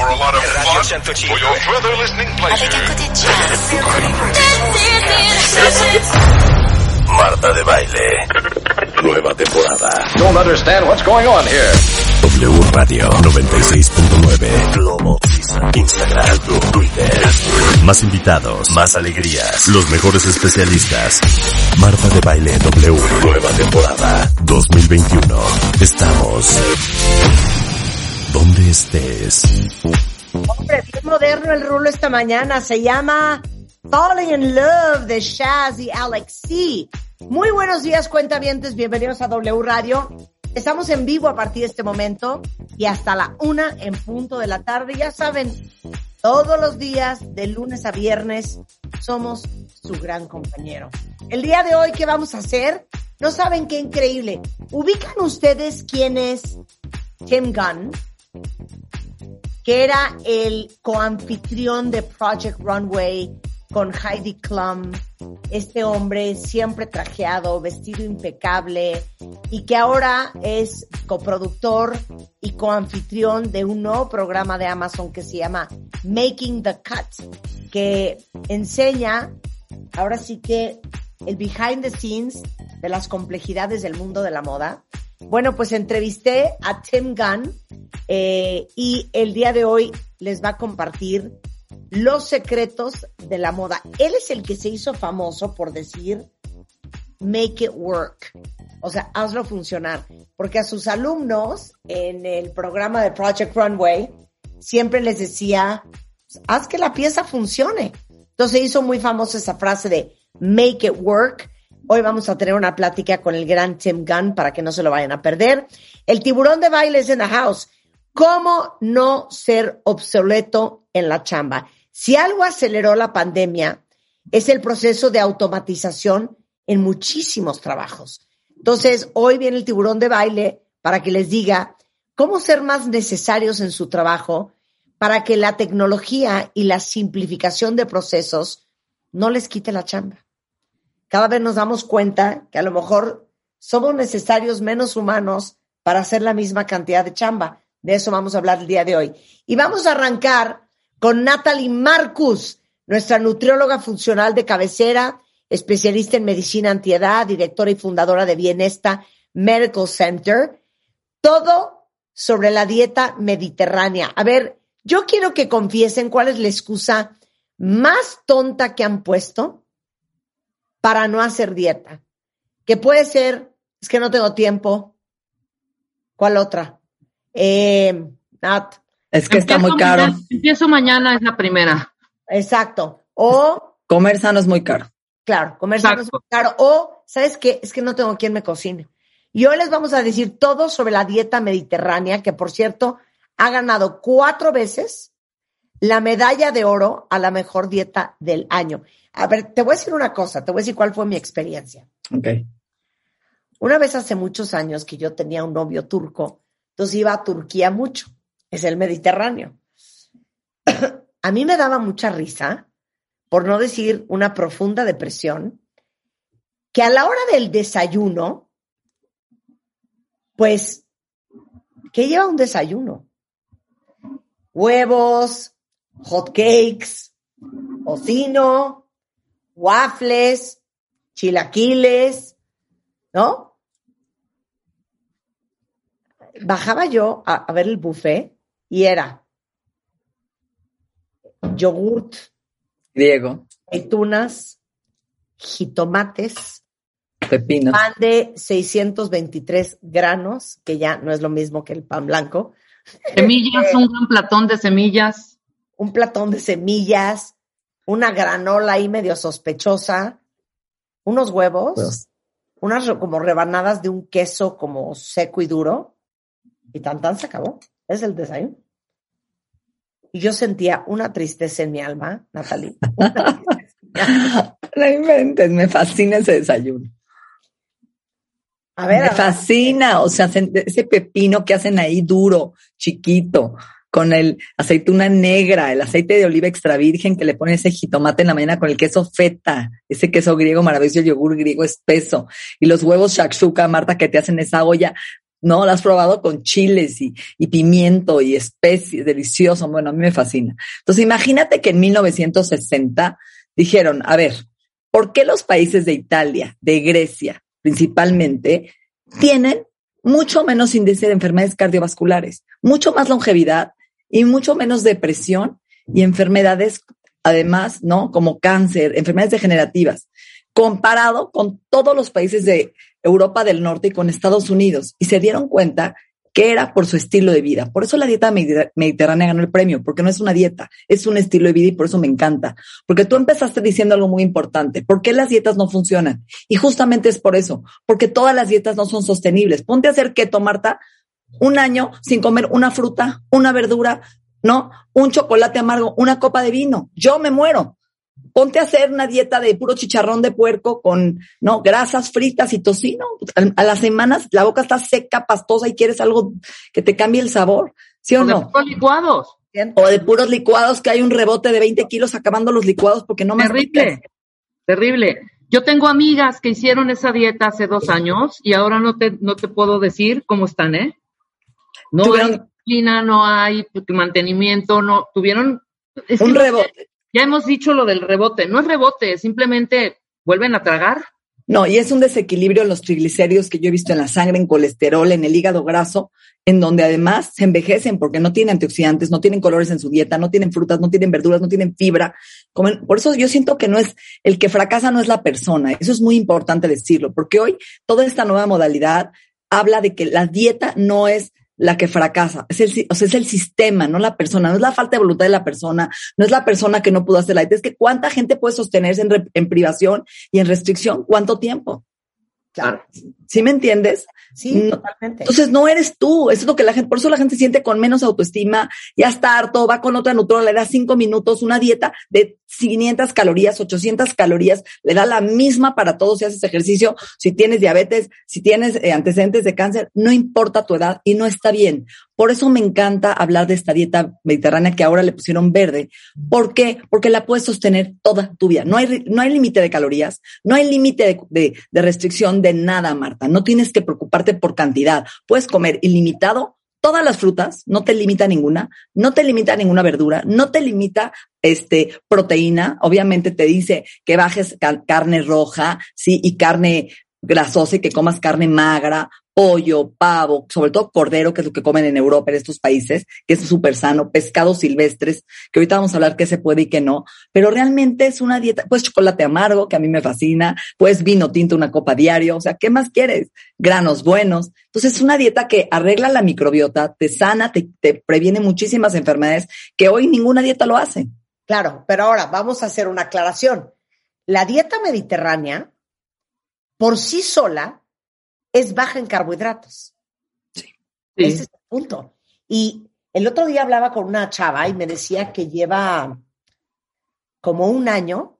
for a lot of fun, for your further listening pleasure. Marta de Baile. Nueva temporada. Don't understand what's going on here. W Radio 96.9. Globo. Instagram. Twitter. Más invitados. Más alegrías. Los mejores especialistas. Marta de Baile W. Nueva temporada 2021. Estamos donde estés. Hombre, bien moderno el rulo esta mañana. Se llama Falling in Love de Shaz y Alex C. Muy buenos días, cuentavientes. Bienvenidos a W Radio. Estamos en vivo a partir de este momento y hasta la una en punto de la tarde. Ya saben, todos los días, de lunes a viernes, somos su gran compañero. El día de hoy, ¿qué vamos a hacer? No saben qué increíble. ¿Ubican ustedes quién es Tim Gunn? Que era el coanfitrión de Project Runway con Heidi Klum, este hombre siempre trajeado, vestido impecable y que ahora es coproductor y coanfitrión de un nuevo programa de Amazon que se llama Making the Cut, que enseña ahora sí que el behind the scenes de las complejidades del mundo de la moda. Bueno, pues entrevisté a Tim Gunn eh, y el día de hoy les va a compartir los secretos de la moda. Él es el que se hizo famoso por decir, make it work. O sea, hazlo funcionar. Porque a sus alumnos en el programa de Project Runway siempre les decía, haz que la pieza funcione. Entonces hizo muy famosa esa frase de make it work. Hoy vamos a tener una plática con el gran Tim Gunn para que no se lo vayan a perder. El tiburón de bailes en the house. ¿Cómo no ser obsoleto en la chamba? Si algo aceleró la pandemia, es el proceso de automatización en muchísimos trabajos. Entonces, hoy viene el tiburón de baile para que les diga cómo ser más necesarios en su trabajo para que la tecnología y la simplificación de procesos no les quite la chamba. Cada vez nos damos cuenta que a lo mejor somos necesarios menos humanos para hacer la misma cantidad de chamba. De eso vamos a hablar el día de hoy. Y vamos a arrancar con Natalie Marcus, nuestra nutrióloga funcional de cabecera, especialista en medicina antiedad, directora y fundadora de Bienesta Medical Center. Todo sobre la dieta mediterránea. A ver, yo quiero que confiesen cuál es la excusa más tonta que han puesto para no hacer dieta. Que puede ser, es que no tengo tiempo. ¿Cuál otra? Eh, Nat. Es que está muy caro. Mañana, empiezo mañana, es la primera. Exacto. O. Comer sano es muy caro. Claro, comer sano es muy caro. O, ¿sabes qué? Es que no tengo quien me cocine. Y hoy les vamos a decir todo sobre la dieta mediterránea, que por cierto, ha ganado cuatro veces la medalla de oro a la mejor dieta del año. A ver, te voy a decir una cosa, te voy a decir cuál fue mi experiencia. Ok. Una vez hace muchos años que yo tenía un novio turco, entonces iba a Turquía mucho, es el Mediterráneo. a mí me daba mucha risa, por no decir una profunda depresión, que a la hora del desayuno, pues, ¿qué lleva un desayuno? Huevos, hot cakes, tocino, waffles, chilaquiles, ¿no? Bajaba yo a, a ver el buffet y era yogurt, Diego, aceitunas, jitomates, pepino. pan de 623 granos, que ya no es lo mismo que el pan blanco, Semillas, un gran platón de semillas. un platón de semillas, una granola ahí medio sospechosa, unos huevos, Pues, unas como rebanadas de un queso como seco y duro, y tan tan se acabó. Es el desayuno. Y yo sentía una tristeza en mi alma, Natalie. No inventes, me fascina ese desayuno. A ver, Me a ver, fascina, o sea, ese pepino que hacen ahí duro, chiquito, con el aceituna negra, el aceite de oliva extra virgen que le pone ese jitomate en la mañana con el queso feta, ese queso griego maravilloso, el yogur griego espeso, y los huevos shakshuka, Marta, que te hacen esa olla. ¿no? La has probado con chiles y, y pimiento y especies, delicioso. Bueno, a mí me fascina. Entonces, imagínate que en 1960 dijeron, a ver, ¿por qué los países de Italia, de Grecia, principalmente, tienen mucho menos índice de enfermedades cardiovasculares, mucho más longevidad y mucho menos depresión y enfermedades, además, ¿no? Como cáncer, enfermedades degenerativas, comparado con todos los países de Europa del Norte y con Estados Unidos. Y se dieron cuenta que era por su estilo de vida. Por eso la dieta mediterránea ganó el premio, porque no es una dieta, es un estilo de vida y por eso me encanta. Porque tú empezaste diciendo algo muy importante. ¿Por qué las dietas no funcionan? Y justamente es por eso, porque todas las dietas no son sostenibles. Ponte a hacer keto, Marta, un año sin comer una fruta, una verdura, ¿no? Un chocolate amargo, una copa de vino. Yo me muero. Ponte a hacer una dieta de puro chicharrón de puerco con, ¿no? Grasas fritas y tocino. A, las semanas la boca está seca, pastosa y quieres algo que te cambie el sabor. ¿Sí o, no? De licuados. O de puros licuados que hay un rebote de 20 kilos acabando los licuados porque no me Terrible. Terrible. Yo tengo amigas que hicieron esa dieta hace dos años y ahora no te, no te puedo decir cómo están, ¿eh? No no hay mantenimiento, no tuvieron un rebote. Ya hemos dicho lo del rebote, no es rebote, simplemente vuelven a tragar. No, y es un desequilibrio en los triglicéridos que yo he visto en la sangre, en colesterol, en el hígado graso, en donde además se envejecen porque no tienen antioxidantes, no tienen colores en su dieta, no tienen frutas, no tienen verduras, no tienen fibra. por eso yo siento que no es, el que fracasa no es la persona. Eso es muy importante decirlo, porque hoy toda esta nueva modalidad habla de que la dieta no es la que fracasa. Es el, o sea, es el sistema, no la persona. No es la falta de voluntad de la persona, no es la persona que no pudo hacer la Es que cuánta gente puede sostenerse en, en privación y en restricción, cuánto tiempo. Claro. ¿Sí me entiendes? Sí, totalmente. Entonces no eres tú, eso es lo que la gente, por eso la gente siente con menos autoestima, ya está harto, va con otra nutróloga, le da cinco minutos, una dieta de 500 calorías, 800 calorías, le da la misma para todos si haces ejercicio, si tienes diabetes, si tienes eh, antecedentes de cáncer, no importa tu edad y no está bien. Por eso me encanta hablar de esta dieta mediterránea que ahora le pusieron verde. ¿Por qué? Porque la puedes sostener toda tu vida. No hay, no hay límite de calorías, no hay límite de, de restricción de nada, Marta. No tienes que preocuparte por cantidad. Puedes comer ilimitado todas las frutas, no te limita ninguna, no te limita ninguna verdura, no te limita este proteína, obviamente te dice que bajes carne roja, sí, y carne grasosa y que comas carne magra, pollo, pavo, sobre todo cordero, que es lo que comen en Europa, en estos países, que es súper sano, pescados silvestres, que ahorita vamos a hablar qué se puede y qué no, pero realmente es una dieta, pues chocolate amargo, que a mí me fascina, pues vino tinto una copa diario, o sea, ¿qué más quieres? Granos buenos. Entonces es una dieta que arregla la microbiota, te sana, te, te previene muchísimas enfermedades que hoy ninguna dieta lo hace. Claro, pero ahora vamos a hacer una aclaración. La dieta mediterránea, por sí sola, es baja en carbohidratos. Sí. Ese es el punto. Y el otro día hablaba con una chava y me decía que lleva como un año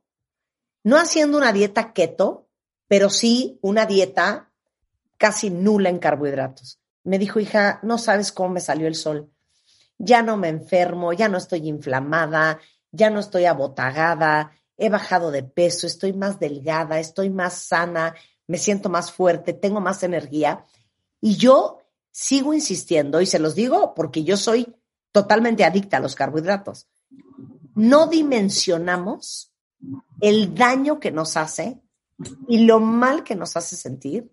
no haciendo una dieta keto, pero sí una dieta casi nula en carbohidratos. Me dijo, hija, no sabes cómo me salió el sol. Ya no me enfermo, ya no estoy inflamada, ya no estoy abotagada, he bajado de peso, estoy más delgada, estoy más sana, me siento más fuerte, tengo más energía. Y yo sigo insistiendo, y se los digo porque yo soy totalmente adicta a los carbohidratos. No dimensionamos el daño que nos hace y lo mal que nos hace sentir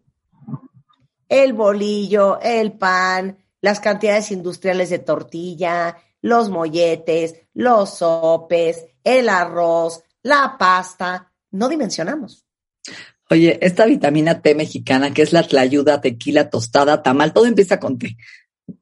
el bolillo, el pan, las cantidades industriales de tortilla, los molletes, los sopes, el arroz, la pasta. No dimensionamos. Oye, esta vitamina T mexicana, que es la tlayuda, tequila, tostada, tamal, todo empieza con té.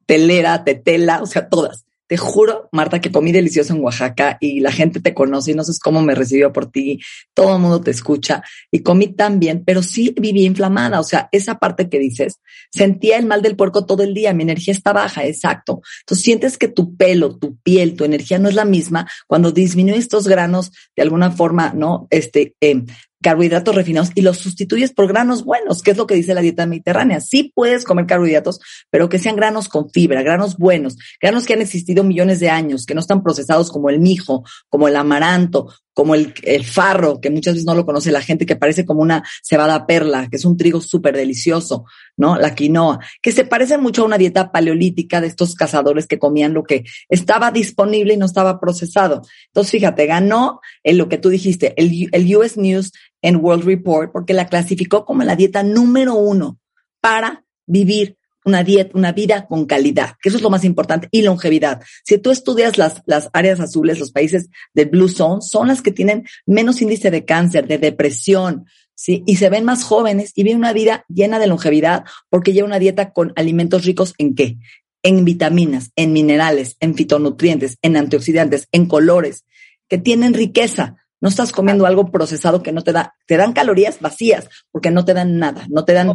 Telera, tetela, o sea, todas. Te juro, Marta, que comí delicioso en Oaxaca y la gente te conoce y no sé cómo me recibió por ti. Todo el mundo te escucha y comí tan bien, pero sí viví inflamada. O sea, esa parte que dices, sentía el mal del puerco todo el día. Mi energía está baja, exacto. Entonces sientes que tu pelo, tu piel, tu energía no es la misma cuando disminuye estos granos de alguna forma, ¿no? Este, eh, carbohidratos refinados y los sustituyes por granos buenos, que es lo que dice la dieta mediterránea. Sí puedes comer carbohidratos, pero que sean granos con fibra, granos buenos, granos que han existido millones de años, que no están procesados como el mijo, como el amaranto, como el, el, farro, que muchas veces no lo conoce la gente, que parece como una cebada perla, que es un trigo súper delicioso, ¿no? La quinoa, que se parece mucho a una dieta paleolítica de estos cazadores que comían lo que estaba disponible y no estaba procesado. Entonces, fíjate, ganó en lo que tú dijiste, el, el US News and World Report, porque la clasificó como la dieta número uno para vivir una dieta, una vida con calidad, que eso es lo más importante, y longevidad. Si tú estudias las, las áreas azules, los países de Blue Zone, son las que tienen menos índice de cáncer, de depresión, ¿sí? Y se ven más jóvenes y viven una vida llena de longevidad porque lleva una dieta con alimentos ricos en qué? En vitaminas, en minerales, en fitonutrientes, en antioxidantes, en colores, que tienen riqueza. No estás comiendo algo procesado que no te da, te dan calorías vacías porque no te dan nada, no te dan.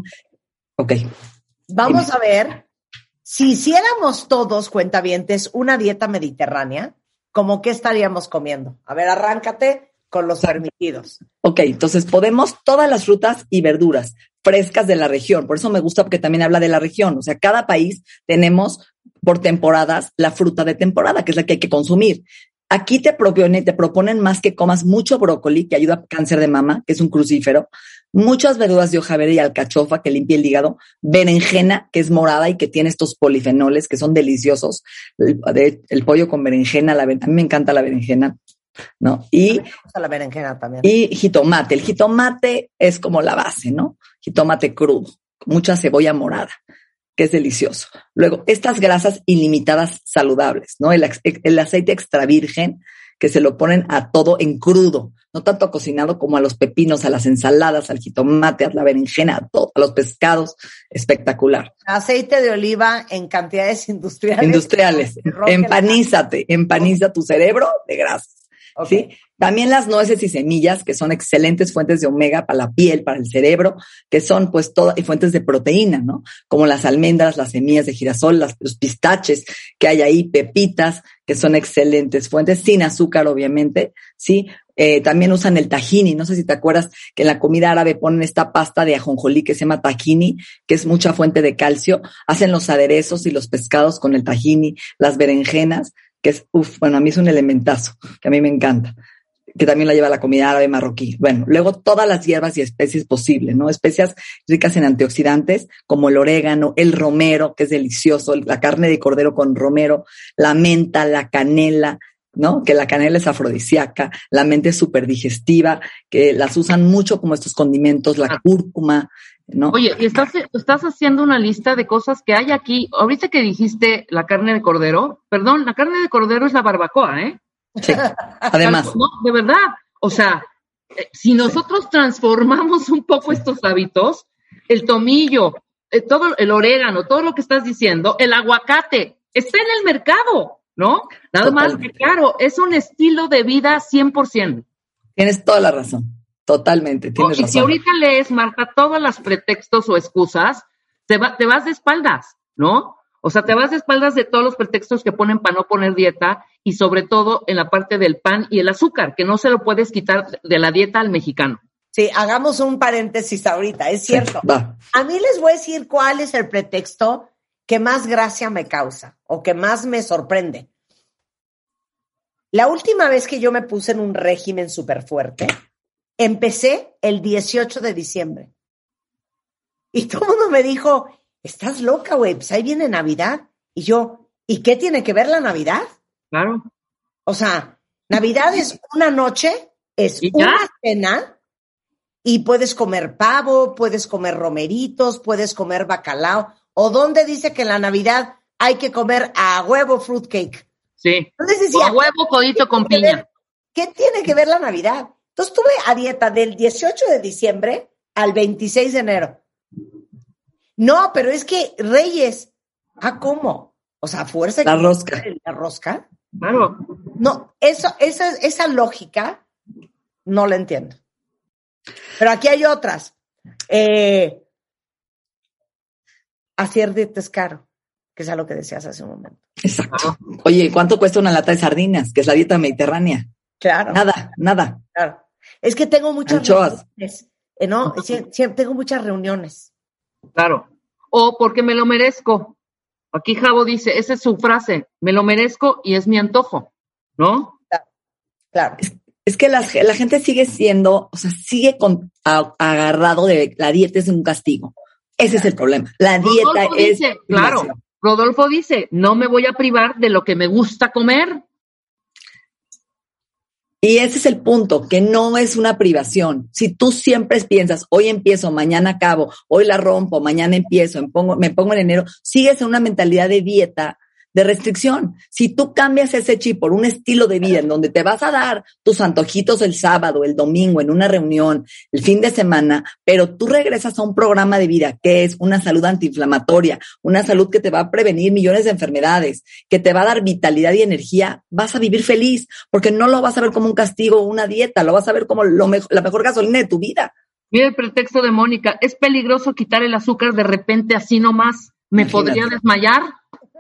Ok. Vamos a ver si hiciéramos todos, cuentavientes, una dieta mediterránea, ¿cómo qué estaríamos comiendo? A ver, arráncate con los permitidos. Ok, entonces podemos todas las frutas y verduras frescas de la región. Por eso me gusta porque también habla de la región. O sea, cada país tenemos por temporadas la fruta de temporada, que es la que hay que consumir. Aquí te proponen, te proponen más que comas mucho brócoli, que ayuda a cáncer de mama, que es un crucífero, muchas verduras de hoja verde y alcachofa, que limpia el hígado, berenjena, que es morada y que tiene estos polifenoles, que son deliciosos, el, pollo con berenjena, la, a mí me encanta la berenjena, ¿no? Y, la berenjena también. Y jitomate, el jitomate es como la base, ¿no? Jitomate crudo, mucha cebolla morada que es delicioso. Luego, estas grasas ilimitadas saludables, ¿no? El, el, aceite extra virgen, que se lo ponen a todo en crudo, no tanto cocinado como a los pepinos, a las ensaladas, al jitomate, a la berenjena, a todo, a los pescados, espectacular. Aceite de oliva en cantidades industriales. Industriales. Empanízate, empaniza tu cerebro de grasas. ¿Sí? También las nueces y semillas, que son excelentes fuentes de omega para la piel, para el cerebro, que son pues todas, y fuentes de proteína, ¿no? Como las almendras, las semillas de girasol, las, los pistaches que hay ahí, pepitas, que son excelentes fuentes, sin azúcar, obviamente, ¿sí? Eh, también usan el tahini, no sé si te acuerdas que en la comida árabe ponen esta pasta de ajonjolí que se llama tahini, que es mucha fuente de calcio, hacen los aderezos y los pescados con el tahini, las berenjenas, que es, uff, bueno, a mí es un elementazo, que a mí me encanta, que también la lleva la comida árabe marroquí. Bueno, luego todas las hierbas y especies posibles, ¿no? Especias ricas en antioxidantes, como el orégano, el romero, que es delicioso, la carne de cordero con romero, la menta, la canela, ¿no? Que la canela es afrodisíaca, la mente es súper digestiva, que las usan mucho como estos condimentos, la cúrcuma, ¿no? Oye, y estás, estás haciendo una lista de cosas que hay aquí. Ahorita que dijiste la carne de cordero, perdón, la carne de cordero es la barbacoa, ¿eh? Sí, además. No, de verdad. O sea, eh, si nosotros transformamos un poco estos hábitos, el tomillo, eh, todo el orégano, todo lo que estás diciendo, el aguacate, está en el mercado, ¿no? Nada más que claro, es un estilo de vida 100%. Tienes toda la razón. Totalmente, tienes y si ahorita lees, Marta, todos los pretextos o excusas, te, te vas de espaldas, ¿no? O sea, te vas de espaldas de todos los pretextos que ponen para no poner dieta y sobre todo en la parte del pan y el azúcar, que no se lo puedes quitar de la dieta al mexicano. Sí, hagamos un paréntesis ahorita, es cierto. a mí les voy a decir cuál es el pretexto que más gracia me causa o que más me sorprende. La última vez que yo me puse en un régimen súper fuerte, Empecé el 18 de diciembre. Y todo el mundo me dijo, estás loca, güey, pues ahí viene Navidad. Y yo, ¿y qué tiene que ver la Navidad? Claro. O sea, Navidad es una noche, es una cena, y puedes comer pavo, puedes comer romeritos, puedes comer bacalao. ¿O dónde dice que en la Navidad hay que comer a huevo fruitcake? Sí. Entonces decía, a huevo codito con piña. ¿Qué tiene que ver la Navidad? Entonces estuve a dieta del 18 de diciembre al 26 de enero. No, pero es que Reyes, ¿ah, cómo? O sea, fuerza. La rosca. La rosca. Claro. No, eso, esa, esa lógica no la entiendo. Pero aquí hay otras. Eh, hacer dieta es caro, que es a lo que decías hace un momento. Exacto. Oye, ¿cuánto cuesta una lata de sardinas? Que es la dieta mediterránea. Claro. Nada, nada. Claro. Es que tengo muchas reuniones, eh, ¿no? tengo muchas reuniones. Claro. O porque me lo merezco. Aquí Javo dice, esa es su frase, me lo merezco y es mi antojo, ¿no? Claro. Es que la, la gente sigue siendo, o sea, sigue con, a- agarrado de la dieta es un castigo. Ese es el problema. La dieta Rodolfo es. dice, claro. Rodolfo dice, no me voy a privar de lo que me gusta comer. Y ese es el punto, que no es una privación. Si tú siempre piensas, hoy empiezo, mañana acabo, hoy la rompo, mañana empiezo, me pongo, me pongo en enero, sigues en una mentalidad de dieta, de restricción. Si tú cambias ese chip por un estilo de vida en donde te vas a dar tus antojitos el sábado, el domingo, en una reunión, el fin de semana, pero tú regresas a un programa de vida que es una salud antiinflamatoria, una salud que te va a prevenir millones de enfermedades, que te va a dar vitalidad y energía, vas a vivir feliz, porque no lo vas a ver como un castigo o una dieta, lo vas a ver como lo mejo- la mejor gasolina de tu vida. Mira el pretexto de Mónica, es peligroso quitar el azúcar de repente así nomás. ¿Me Imagínate. podría desmayar?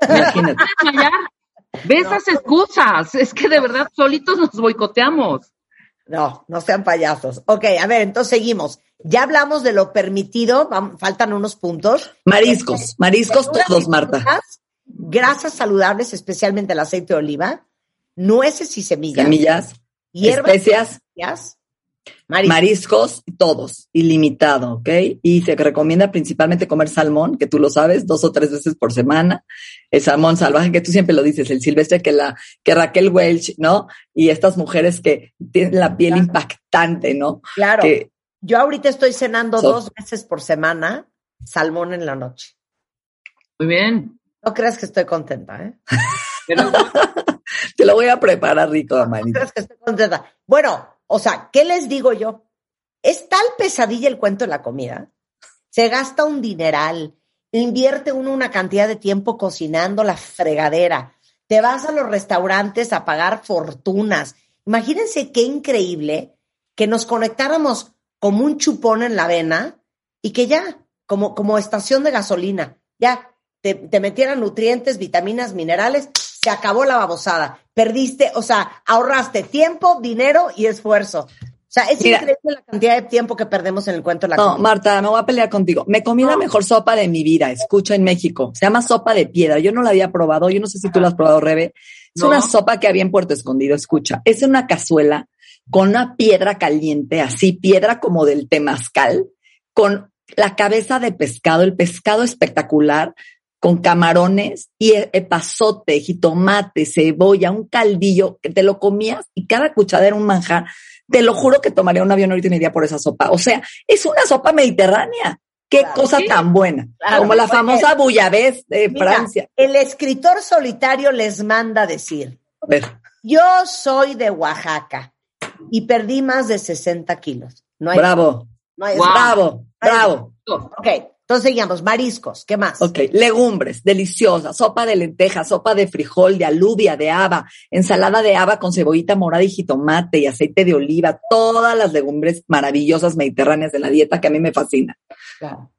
Imagínate. Ve esas excusas, es que de verdad solitos nos boicoteamos. No, no sean payasos. Ok, a ver, entonces seguimos. Ya hablamos de lo permitido, faltan unos puntos. Mariscos, mariscos todos, Marta. Grasas saludables, especialmente el aceite de oliva, nueces y semillas, Semillas, hierbas, especias, mariscos. mariscos, todos, ilimitado, ¿ok? Y se recomienda principalmente comer salmón, que tú lo sabes, dos o tres veces por semana. El salmón salvaje, que tú siempre lo dices, el silvestre que la, que Raquel Welch, ¿no? Y estas mujeres que tienen la piel Claro. impactante, ¿no? Claro, Que, yo ahorita estoy cenando So- dos veces por semana salmón en la noche. Muy bien. No creas que estoy contenta, ¿eh? Pero te lo voy a preparar rico, No Amanita. creas que estoy contenta. Bueno, o sea, ¿qué les digo yo? Es tal pesadilla el cuento de la comida. Se gasta un dineral, invierte uno una cantidad de tiempo cocinando la fregadera, te vas a los restaurantes a pagar fortunas. Imagínense qué increíble que nos conectáramos como un chupón en la vena y que ya, como, como estación de gasolina, ya te, te metieran nutrientes, vitaminas, minerales, se acabó la babosada. Perdiste, o sea, ahorraste tiempo, dinero y esfuerzo. O sea, es Mira. increíble la cantidad de tiempo que perdemos en el cuento la No, comida. Marta, me voy a pelear contigo. Me comí la mejor sopa de mi vida, escucha en México. Se llama sopa de piedra. Yo no la había probado. Yo no sé si tú la has probado, Rebe. Es No. una sopa que había en Puerto Escondido, escucha. Es una cazuela con una piedra caliente, así, piedra como del temazcal, con la cabeza de pescado, el pescado espectacular, con camarones y e- epazote, jitomate, cebolla, un caldillo que te lo comías y cada cuchara era un manjar. Te lo juro que tomaría un avión ahorita y me iría por esa sopa. O sea, es una sopa mediterránea. Qué Claro. cosa Sí. tan buena. Claro, como la famosa bouillabaisse de Mira, Francia. El escritor solitario les manda decir, yo soy de Oaxaca y perdí más de 60 kilos. No hay, bravo, no hay- bravo, bravo. Ok, entonces seguimos, mariscos, ¿qué más? Ok, legumbres, deliciosas, sopa de lenteja, sopa de frijol, de alubia, de haba, ensalada de haba con cebollita morada y jitomate y aceite de oliva, todas las legumbres maravillosas mediterráneas de la dieta que a mí me fascinan. Claro.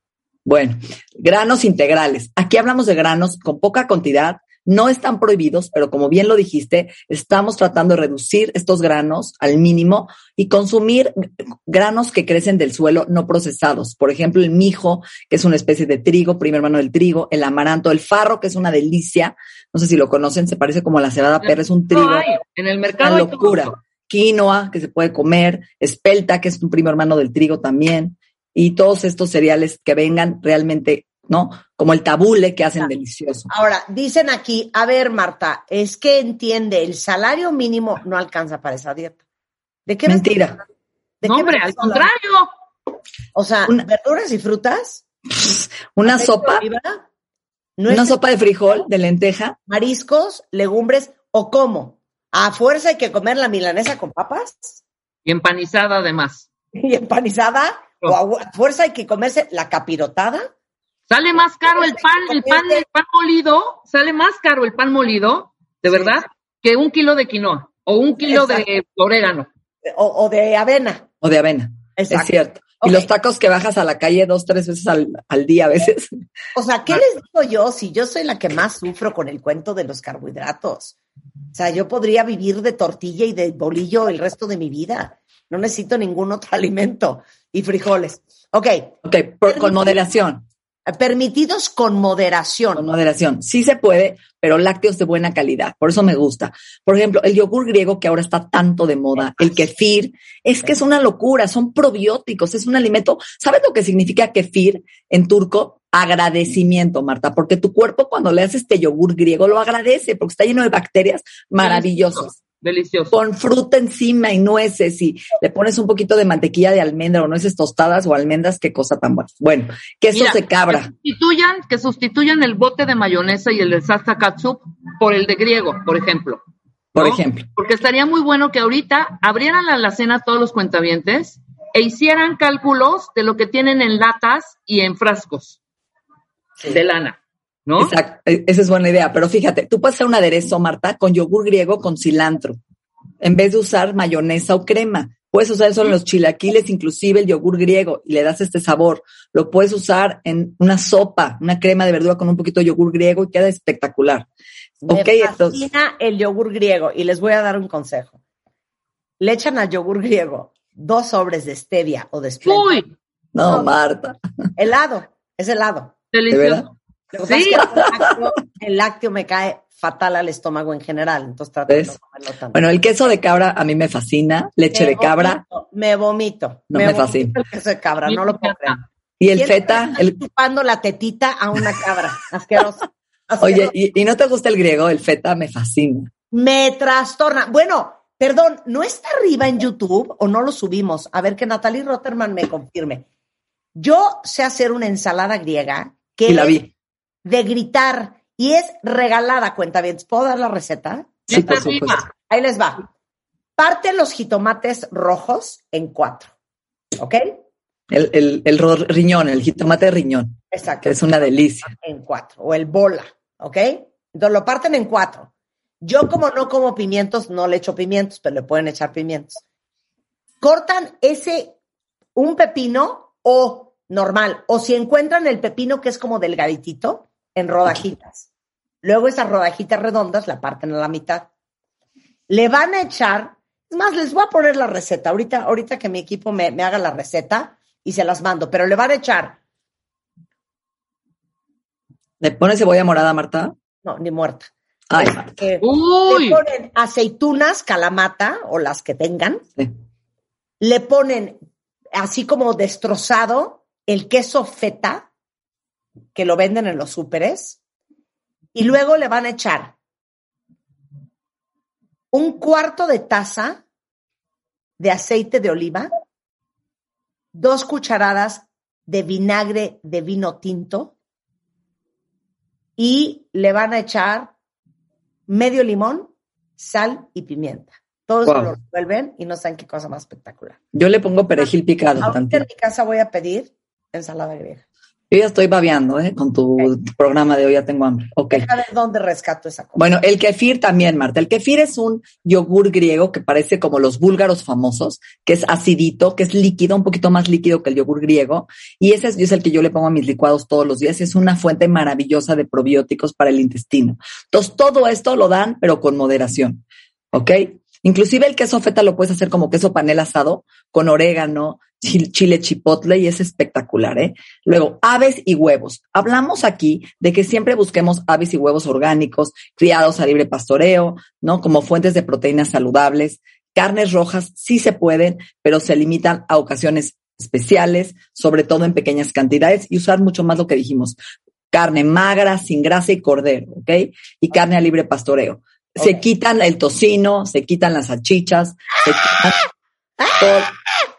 Bueno, granos integrales. Aquí hablamos de granos con poca cantidad, no están prohibidos, pero como bien lo dijiste, estamos tratando de reducir estos granos al mínimo y consumir granos que crecen del suelo no procesados. Por ejemplo, el mijo, que es una especie de trigo, primer mano del trigo, el amaranto, el farro, que es una delicia. No sé si lo conocen, se parece como la cebada perla, es un trigo. En el mercado Una locura. Quinoa, que se puede comer, espelta, que es un primo hermano del trigo también, y todos estos cereales que vengan realmente, ¿no? Como el tabule que hacen delicioso. Ahora, dicen aquí, a ver, Marta, es que entiende, el salario mínimo no alcanza para esa dieta. ¿De qué Mentira. ¿De No, qué hombre, al contrario. O sea, Una- verduras y frutas. Una sopa, oliva, una sopa de frijol, de lenteja. mariscos, legumbres, o cómo. A fuerza hay que comer la milanesa con papas Y empanizada además. y empanizada, o a fuerza hay que comerse la capirotada. Sale más caro el pan, el pan, el pan molido, sale más caro el pan molido, de Sí. verdad, que un kilo de quinoa o un kilo de orégano. O, o de avena. O de avena. Exacto. Es cierto. Y los tacos que bajas a la calle dos, tres veces al, al día a veces. O sea, ¿qué les digo yo si yo soy la que más sufro con el cuento de los carbohidratos? O sea, yo podría vivir de tortilla y de bolillo el resto de mi vida. No necesito ningún otro alimento. Y frijoles. Ok, Ok, por- con moderación. Permitidos con moderación. Con moderación. Sí se puede, pero lácteos de buena calidad. Por eso me gusta. Por ejemplo, el yogur griego que ahora está tanto de moda, el kefir, es que es una locura. Son probióticos, es un alimento. ¿Sabes lo que significa kefir en turco? Agradecimiento, Marta, porque tu cuerpo cuando le haces este yogur griego lo agradece porque está lleno de bacterias maravillosas. Delicioso. Con fruta encima y nueces y le pones un poquito de mantequilla de almendra o nueces tostadas o almendras, qué cosa tan buena. Bueno, queso de cabra. Que sustituyan, que sustituyan el bote de mayonesa y el de salsa katsup por el de griego, por ejemplo. Por ejemplo. Porque estaría muy bueno que ahorita abrieran la alacena todos los cuentavientes e hicieran cálculos de lo que tienen en latas y en frascos de lana. ¿No? Exacto, e, esa es buena idea. Pero fíjate, tú puedes hacer un aderezo, Marta, con yogur griego con cilantro, en vez de usar mayonesa o crema. Puedes usar eso en los chilaquiles, inclusive el yogur griego, y le das este sabor. Lo puedes usar en una sopa, una crema de verdura con un poquito de yogur griego y queda espectacular. Me okay, fascina el yogur griego y les voy a dar un consejo. Le echan al yogur griego dos sobres de stevia o de stevia. ¡Uy! No, Marta. Helado, es helado. Delicioso. Sí. el, lácteo, me cae fatal al estómago en general, entonces trato de no comerlo tanto. Bueno, el queso de cabra a mí me fascina, leche de cabra. me vomito. No me, fascina. El queso de cabra, no lo puedo creer. Y el feta. El... chupando la tetita a una cabra. Asqueroso. Oye, ¿y, ¿y, no te gusta el griego? El feta me fascina. Me trastorna. Bueno, perdón, ¿no está arriba en YouTube o no lo subimos? A ver que Natalie Rotterman me confirme. Yo sé hacer una ensalada griega que y la vi de gritar y es regalada, cuenta bien. ¿Puedo dar la receta? Sí, por supuesto. Ahí les va. Parte los jitomates rojos en cuatro. ¿Ok? El, el, el riñón, el jitomate riñón. Exacto. Que es una delicia. En cuatro. O el bola. ¿Ok? Entonces lo parten en cuatro. Yo, como no como pimientos, no le echo pimientos, pero le pueden echar pimientos. Cortan ese, un pepino o normal. O si encuentran el pepino que es como delgaditito, en rodajitas. Luego esas rodajitas redondas la parten a la mitad. Le van a echar, es más, les voy a poner la receta. Ahorita, ahorita que mi equipo me, haga la receta y se las mando, pero le van a echar. ¿Le pone cebolla morada, Marta? No, ni muerta. Ay, Le ponen aceitunas, calamata o las que tengan. Le ponen así como destrozado el queso feta que lo venden en los súperes y luego le van a echar un cuarto de taza de aceite de oliva, dos cucharadas de vinagre de vino tinto y le van a echar medio limón, sal y pimienta. Todos lo revuelven y no saben qué cosa más espectacular. Yo le pongo perejil picado. Ahorita en mi casa voy a pedir ensalada griega. Yo ya estoy babeando, ¿eh? Con tu programa de hoy ya tengo hambre. Ok. A ver dónde rescato esa cosa. Bueno, el kefir también, Marta. El kefir es un yogur griego que parece como los búlgaros famosos, que es acidito, que es líquido, un poquito más líquido que el yogur griego. Y ese es, el que yo le pongo a mis licuados todos los días. Es una fuente maravillosa de probióticos para el intestino. Entonces, todo esto lo dan, pero con moderación. ¿Ok? Inclusive el queso feta lo puedes hacer como queso panel asado, con orégano, chile chipotle y es espectacular, ¿eh? Luego, aves y huevos. Hablamos aquí de que siempre busquemos aves y huevos orgánicos, criados a libre pastoreo, ¿no? Como fuentes de proteínas saludables. Carnes rojas sí se pueden, pero se limitan a ocasiones especiales, sobre todo en pequeñas cantidades y usar mucho más lo que dijimos. Carne magra, sin grasa y cordero, ¿ok? Y carne a libre pastoreo. Se quitan el tocino, se quitan las salchichas, se quitan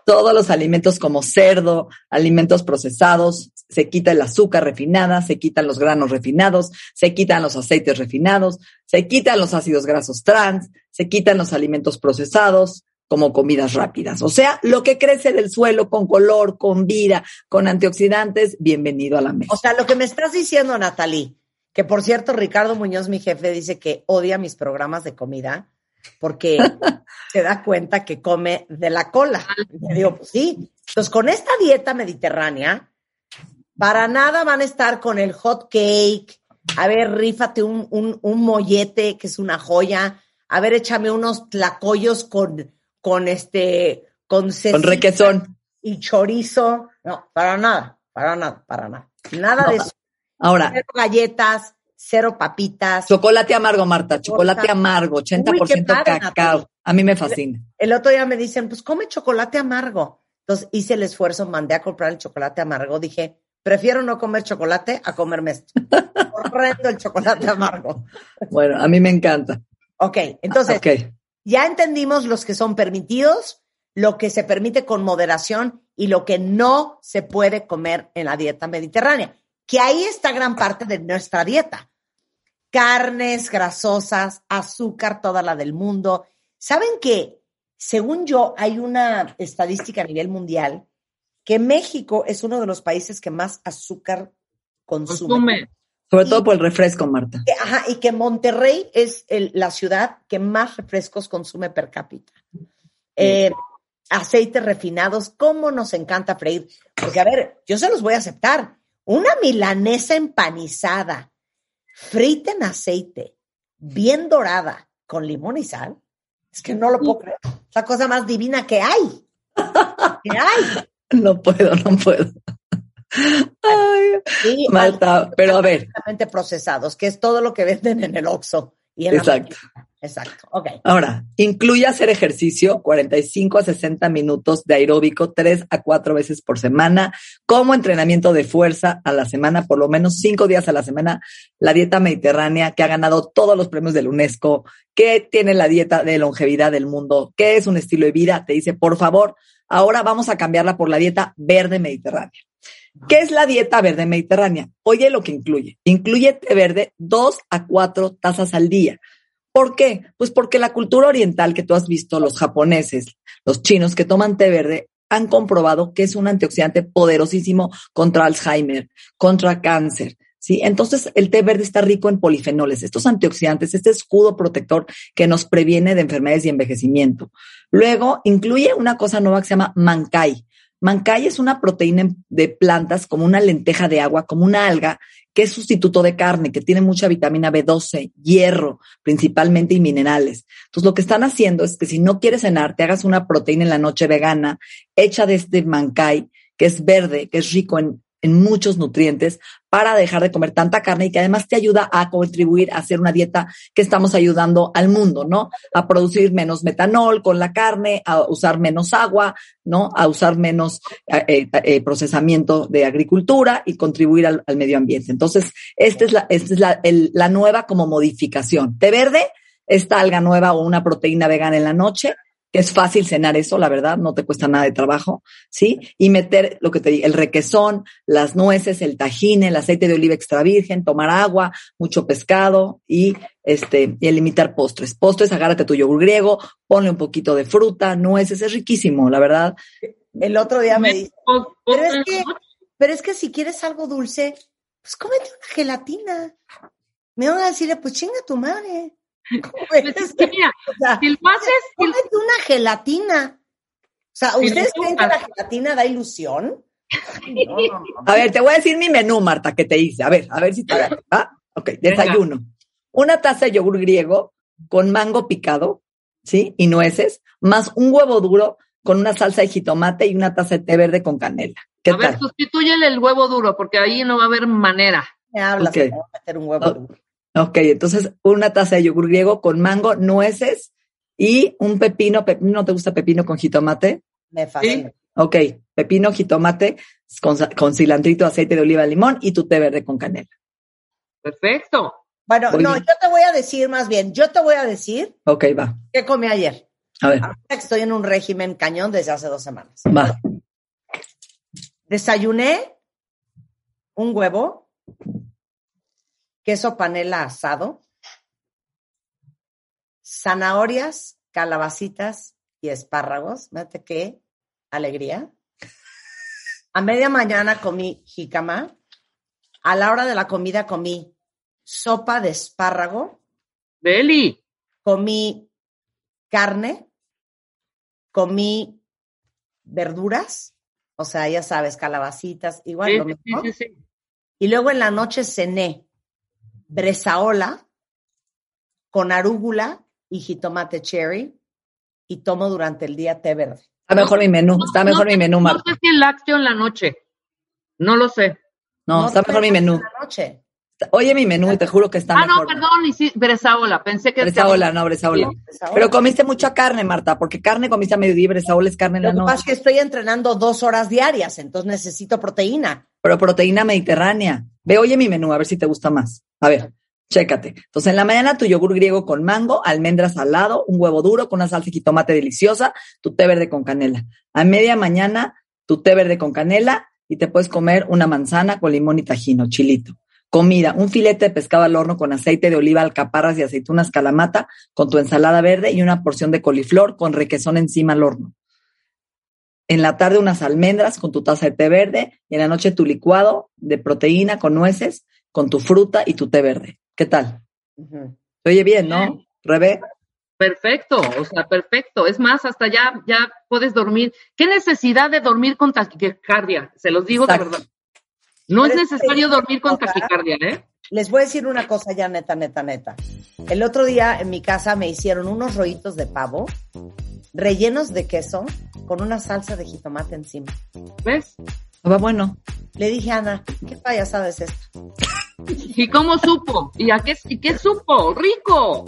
todos los alimentos como cerdo, alimentos procesados, se quita el azúcar refinada, se quitan los granos refinados, se quitan los aceites refinados, se quitan los ácidos grasos trans, se quitan los alimentos procesados como comidas rápidas. O sea, lo que crece del suelo con color, con vida, con antioxidantes, bienvenido a la mesa. O sea, lo que me estás diciendo, Natalie, que por cierto, Ricardo Muñoz, mi jefe, dice que odia mis programas de comida porque se da cuenta que come de la cola. Y digo, pues sí. Entonces, con esta dieta mediterránea, para nada van a estar con el hot cake. A ver, rífate un, un, mollete, que es una joya. A ver, échame unos tlacoyos con, con este, con, con requesón. Y chorizo. No, para nada, para nada, para nada. Nada de eso. Ahora, Cero galletas, cero papitas. chocolate amargo, Marta, chocolate amargo, 80% Uy, padre, cacao. A mí me fascina. El otro día me dicen, pues come chocolate amargo. Entonces hice el esfuerzo, mandé a comprar el chocolate amargo. Dije, prefiero no comer chocolate a comerme esto. Horrendo el chocolate amargo. Bueno, a mí me encanta. Ok, entonces ya entendimos los que son permitidos, lo que se permite con moderación y lo que no se puede comer en la dieta mediterránea. Que ahí está gran parte de nuestra dieta. Carnes grasosas, azúcar, toda la del mundo. ¿Saben que, según yo, hay una estadística a nivel mundial que México es uno de los países que más azúcar consume? Consume. Sobre todo por el refresco, Marta. Que- Ajá, y que Monterrey es el- la ciudad que más refrescos consume per cápita. Eh, aceites refinados, ¿cómo nos encanta freír? Porque, a ver, yo se los voy a aceptar. Una milanesa empanizada, frita en aceite, bien dorada, con limón y sal, es que no lo puedo creer. Es la cosa más divina que hay. Que hay. No puedo, no puedo. Ay, Marta, pero a ver, procesados, que es todo lo que venden en el Oxxo. Y en la exacto. Ok. Ahora, incluye hacer ejercicio 45 a 60 minutos de aeróbico 3 a 4 veces por semana, como entrenamiento de fuerza a la semana, por lo menos 5 días a la semana, la dieta mediterránea que ha ganado todos los premios del UNESCO, que tiene la dieta de longevidad del mundo, que es un estilo de vida, te dice, por favor, ahora vamos a cambiarla por la dieta verde mediterránea. ¿Qué es la dieta verde mediterránea? Oye lo que incluye. Incluye té verde 2 a 4 tazas al día. ¿Por qué? Pues porque la cultura oriental que tú has visto, los japoneses, los chinos que toman té verde, han comprobado que es un antioxidante poderosísimo contra Alzheimer, contra cáncer. ¿Sí? Entonces, el té verde está rico en polifenoles, estos antioxidantes, este escudo protector que nos previene de enfermedades y envejecimiento. Luego, incluye una cosa nueva que se llama mancay. Mancay es una proteína de plantas como una lenteja de agua, como una alga, que es sustituto de carne, que tiene mucha vitamina B12, hierro, principalmente y minerales. Entonces, lo que están haciendo es que si no quieres cenar, te hagas una proteína en la noche vegana, hecha de este mancay, que es verde, que es rico en, en muchos nutrientes, para dejar de comer tanta carne y que además te ayuda a contribuir a hacer una dieta que estamos ayudando al mundo, ¿no? A producir menos metanol con la carne, a usar menos agua, ¿no? A usar menos eh, eh, procesamiento de agricultura y contribuir al, medio ambiente. Entonces, esta es la, esta es la, la nueva como modificación. Té verde, esta alga nueva o una proteína vegana en la noche, es fácil cenar eso, la verdad, no te cuesta nada de trabajo, ¿sí? Y meter lo que te digo, el requesón, las nueces, el tajín, el aceite de oliva extra virgen, tomar agua, mucho pescado y este, y limitar postres. Postres, agárrate tu yogur griego, ponle un poquito de fruta, nueces, es riquísimo, la verdad. El otro día me dice, pero es que, pero es que si quieres algo dulce, pues cómete una gelatina. Me van a decir, pues chinga tu madre. Pues es que mira, o sea, si lo haces, cómete una gelatina. O sea, ¿ustedes creen que la gelatina da ilusión? No, no, no. A ver, te voy a decir mi menú, Marta, que te hice. A ver, a ver si te da. ¿Ah? Ok, desayuno. Venga. Una taza de yogur griego con mango picado, ¿sí? Y nueces, más un huevo duro con una salsa de jitomate y una taza de té verde con canela. ¿Qué a tal? ver, sustitúyele el huevo duro, porque ahí no va a haber manera. Me hablas, Okay. voy a meter un huevo duro. Ok, entonces una taza de yogur griego con mango, nueces y un pepino. ¿Pepino no te gusta pepino con jitomate? Me fascina. Ok, pepino, jitomate con, cilantrito, aceite de oliva, limón y tu té verde con canela. Perfecto. Bueno, no, bien. yo te voy a decir más bien, yo te voy a decir Ok, va. qué comí ayer. A ver, Ahorita que estoy en un régimen cañón desde hace dos semanas. va. Desayuné un huevo, queso panela asado, zanahorias, calabacitas y espárragos. Fíjate qué alegría. A media mañana comí jícama. A la hora de la comida comí sopa de espárrago, Beli. comí carne, comí verduras, o sea, ya sabes, calabacitas, igual Sí, lo mismo. sí, sí. Y luego en la noche cené bresaola con arúgula y jitomate cherry y tomo durante el día té verde. Está mejor mi menú, está mejor No mi menú, No Marta. sé si el lácteo en la noche. No lo sé. No, está mejor mi menú. en la noche. Oye mi menú y te juro que está Ah, no, mejor. perdón, y sí, bresaola, pensé que... Bresaola, no, bresaola. Bresaola. Pero comiste mucha carne, Marta, porque carne comiste a mediodía y bresaola es carne en Lo la que pasa es noche. que estoy entrenando dos horas diarias, entonces necesito proteína. Pero proteína mediterránea. Ve, oye mi menú, a ver si te gusta más. A ver, chécate. Entonces, en la mañana tu yogur griego con mango, almendras al lado, un huevo duro con una salsa de jitomate deliciosa, tu té verde con canela. A media mañana, tu té verde con canela y te puedes comer una manzana con limón y tajino, chilito. Comida, un filete de pescado al horno con aceite de oliva, alcaparras y aceitunas calamata con tu ensalada verde y una porción de coliflor con requesón encima al horno. En la tarde unas almendras con tu taza de té verde y en la noche tu licuado de proteína con nueces, con tu fruta y tu té verde. ¿Qué tal? ¿Te oye bien, no? Rebe, Perfecto, o sea, perfecto. Es más, hasta ya, ya puedes dormir. ¿Qué necesidad de dormir con taquicardia? Se los digo Exacto. de verdad. No es necesario dormir con taquicardia, ¿eh? Les voy a decir una cosa ya neta, neta, neta. El otro día en mi casa me hicieron unos rollitos de pavo rellenos de queso con una salsa de jitomate encima. ¿Ves? va bueno. Le dije a Ana, ¿qué payasada es esta? ¿Y cómo supo? ¿Y a qué, y qué supo? ¡Rico!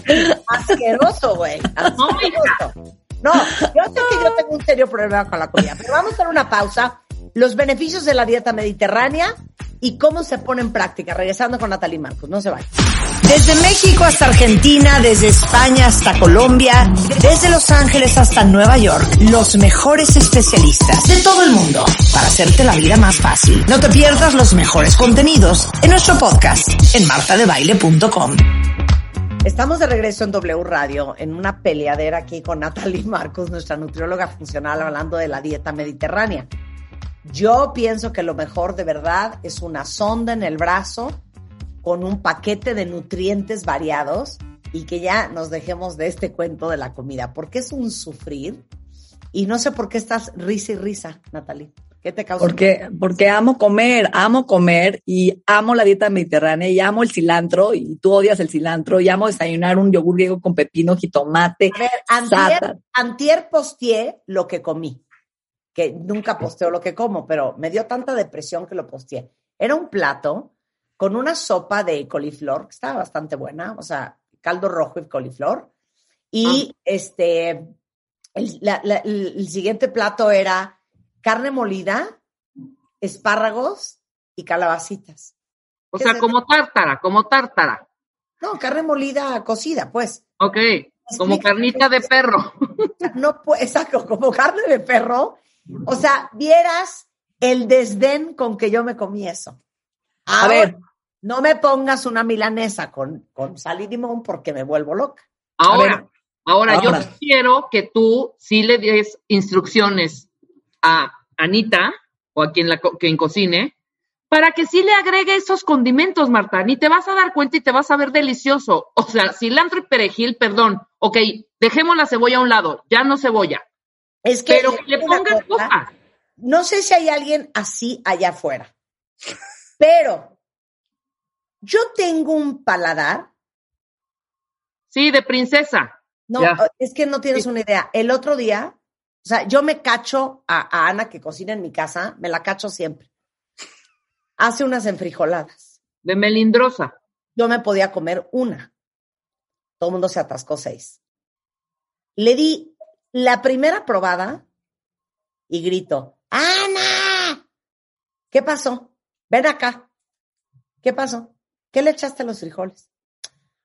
Asqueroso, güey. Asqueroso. No, yo sé que yo tengo un serio problema con la comida, pero vamos a hacer una pausa. Los beneficios de la dieta mediterránea y cómo se pone en práctica. Regresando con Natalie Marcos, no se vayan. Desde México hasta Argentina, desde España hasta Colombia, desde Los Ángeles hasta Nueva York, los mejores especialistas de todo el mundo para hacerte la vida más fácil. No te pierdas los mejores contenidos en nuestro podcast en martadebaile.com. Estamos de regreso en W Radio en una peleadera aquí con Natalie Marcos, nuestra nutrióloga funcional, hablando de la dieta mediterránea. Yo pienso que lo mejor de verdad es una sonda en el brazo con un paquete de nutrientes variados y que ya nos dejemos de este cuento de la comida, porque es un sufrir y no sé por qué estás risa y risa, Natalie. ¿Qué te causa? Porque, porque amo comer, amo comer y amo la dieta mediterránea y amo el cilantro y tú odias el cilantro y amo desayunar un yogur griego con pepino, jitomate. A ver, antier, antier posteé lo que comí, que nunca posteo lo que como, pero me dio tanta depresión que lo posteé. Era un plato con una sopa de coliflor, que estaba bastante buena, o sea, caldo rojo y coliflor. Y este, el, la- la- el- el siguiente plato era carne molida, espárragos y calabacitas. O ¿Qué sea, como tártara, como tártara. No, carne molida cocida, pues. Ok, como carnita de perro. No puede, exacto, como carne de perro. O sea, vieras el desdén con que yo me comí eso. A ver, no me pongas una milanesa con, con sal y limón porque me vuelvo loca. Ahora, ahora, yo quiero que tú sí le des instrucciones a Anita o a quien, la, quien cocine para que sí le agregue esos condimentos, Marta. Ni te vas a dar cuenta y te vas a ver delicioso. O sea, cilantro y perejil, perdón. Ok, dejemos la cebolla a un lado, ya no cebolla. Es que, Pero que le no sé si hay alguien así allá afuera, pero yo tengo un paladar. Sí, de princesa. No, Ya. es que no tienes una idea. El otro día, o sea, yo me cacho a, a Ana que cocina en mi casa, me la cacho siempre. Hace unas enfrijoladas. De melindrosa. Yo me podía comer una. Todo el mundo se atascó seis. Le di la primera probada y grito, ¡Ana! ¿Qué pasó? Ven acá. ¿Qué pasó? ¿Qué le echaste a los frijoles?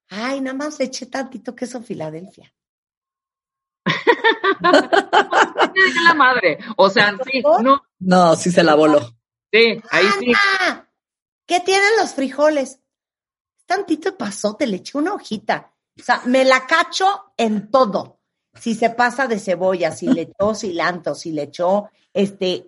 Ay, nada más le eché tantito queso Filadelfia. La madre. O sea, sí, no, no, sí se la voló. sí, ahí sí. ¡Ana! ¿Qué tienen los frijoles? Tantito de pasote, le eché una hojita. O sea, me la cacho en todo. Si se pasa de cebolla, si le echó cilantro, si le echó, este,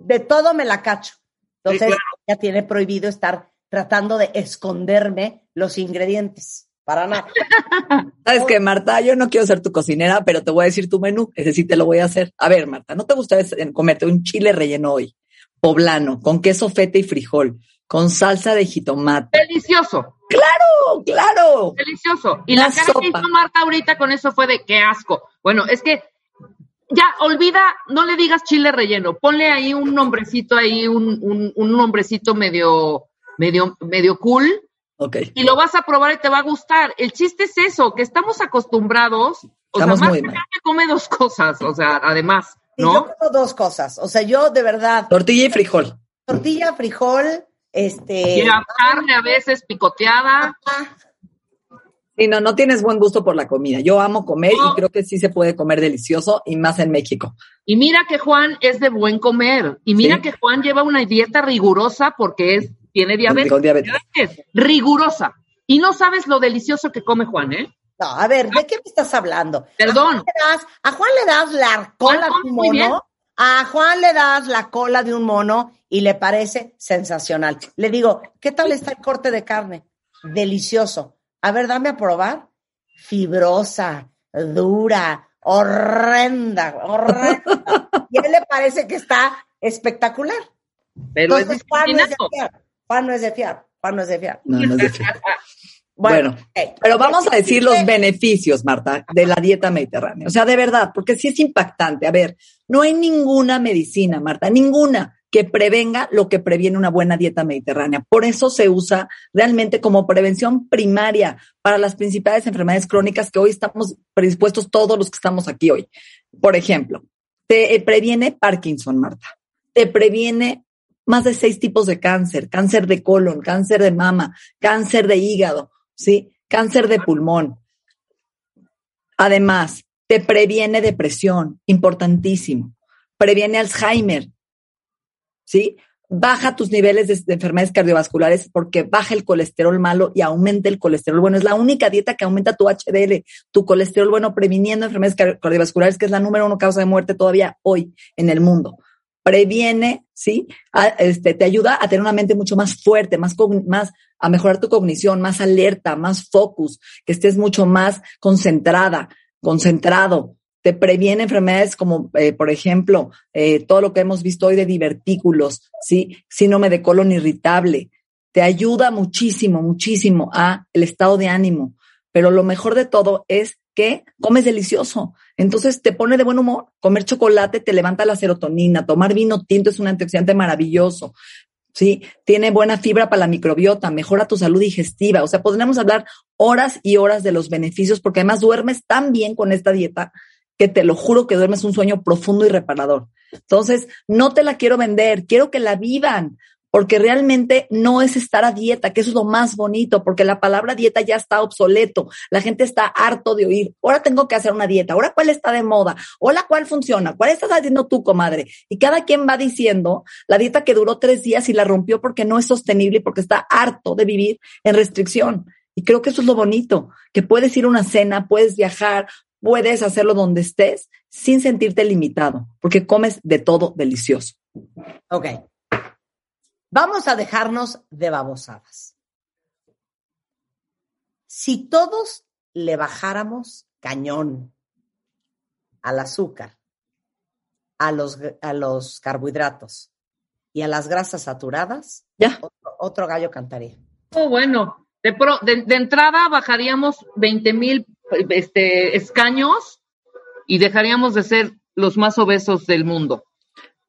de todo me la cacho. Entonces, claro. ya tiene prohibido estar tratando de esconderme los ingredientes. Para nada. ¿Sabes qué, Marta? Yo no quiero ser tu cocinera, pero te voy a decir tu menú. Ese sí te lo voy a hacer. A ver, Marta, ¿no te gustaría comerte un chile relleno hoy? Poblano, con queso feta y frijol, con salsa de jitomate. Delicioso, ¡Claro, claro! delicioso. Y Una la cara que hizo Marta ahorita con eso fue de qué asco. Bueno, es que ya, olvida, no le digas chile relleno, ponle ahí un nombrecito ahí, un, un, un nombrecito medio, medio, medio cool. Ok. Y lo vas a probar y te va a gustar. El chiste es eso, que estamos acostumbrados. O Estamos sea, más muy mal. come dos cosas, o sea, además, Y ¿no? yo como dos cosas. O sea, yo de verdad, Tortilla y frijol. tortilla, frijol, este. Y la carne a veces picoteada. Sí, no, no tienes buen gusto por la comida. Yo amo comer No. y creo que sí se puede comer delicioso y más en México. Y mira que Juan es de buen comer. Y mira Sí. que Juan lleva una dieta rigurosa porque es, tiene diabetes. Con diabetes. Diabetes, Rigurosa. Y no sabes lo delicioso que come Juan, ¿eh? No, a ver, ¿de qué me estás hablando? Perdón. ¿A Juan le das, a Juan le das la cola Juan de A Juan le das la cola de un mono y le parece sensacional. Le digo, ¿qué tal está el corte de carne? Delicioso. A ver, dame a probar. Fibrosa, dura, horrenda, horrenda. y a él le parece que está espectacular. Pero Entonces, es Juan no es de fiar. Juan no es de fiar. Juan no es de fiar. No, no es de fiar. Bueno, ok. Pero vamos a decir los beneficios, Marta, de la dieta mediterránea. O sea, de verdad, porque sí es impactante. A ver, no hay ninguna medicina, Marta, ninguna que prevenga lo que previene una buena dieta mediterránea. Por eso se usa realmente como prevención primaria para las principales enfermedades crónicas que hoy estamos predispuestos todos los que estamos aquí hoy. Por ejemplo, te eh, previene Parkinson, Marta. Te previene más de seis tipos de cáncer, cáncer de colon, cáncer de mama, cáncer de hígado, ¿sí? Cáncer de pulmón. Además, te previene depresión, importantísimo. Previene Alzheimer, ¿sí? Baja tus niveles de, de enfermedades cardiovasculares porque baja el colesterol malo y aumenta el colesterol bueno. Es la única dieta que aumenta tu HDL, tu colesterol bueno, previniendo enfermedades car- cardiovasculares, que es la número uno causa de muerte todavía hoy en el mundo. Previene, ¿sí? A- este, te ayuda a tener una mente mucho más fuerte, más, más, a mejorar tu cognición, más alerta, más focus, que estés mucho más concentrada, concentrado. Te previene enfermedades como, eh, por ejemplo, eh, todo lo que hemos visto hoy de divertículos, ¿sí? Síndrome de colon irritable. Te ayuda muchísimo, muchísimo a el estado de ánimo. Pero lo mejor de todo es que comes delicioso. Entonces te pone de buen humor. Comer chocolate te levanta la serotonina. Tomar vino tinto es un antioxidante maravilloso. Sí, tiene buena fibra para la microbiota, mejora tu salud digestiva. O sea, podríamos hablar horas y horas de los beneficios porque además duermes tan bien con esta dieta que te lo juro que duermes un sueño profundo y reparador. Entonces, no te la quiero vender, quiero que la vivan, porque realmente no es estar a dieta, que eso es lo más bonito, porque la palabra dieta ya está obsoleto, la gente está harto de oír, ahora tengo que hacer una dieta, ahora cuál está de moda, hola cuál funciona, cuál estás haciendo tú, comadre. Y cada quien va diciendo la dieta que duró tres días y la rompió porque no es sostenible y porque está harto de vivir en restricción. Y creo que eso es lo bonito, que puedes ir a una cena, puedes viajar, puedes hacerlo donde estés sin sentirte limitado, porque comes de todo delicioso. Ok. Vamos a dejarnos de babosadas. Si todos le bajáramos cañón al azúcar, a los, a los carbohidratos y a las grasas saturadas, Ya. otro, otro gallo cantaría. Oh, bueno, de, pro- de, de entrada bajaríamos 20 mil este, escaños y dejaríamos de ser los más obesos del mundo.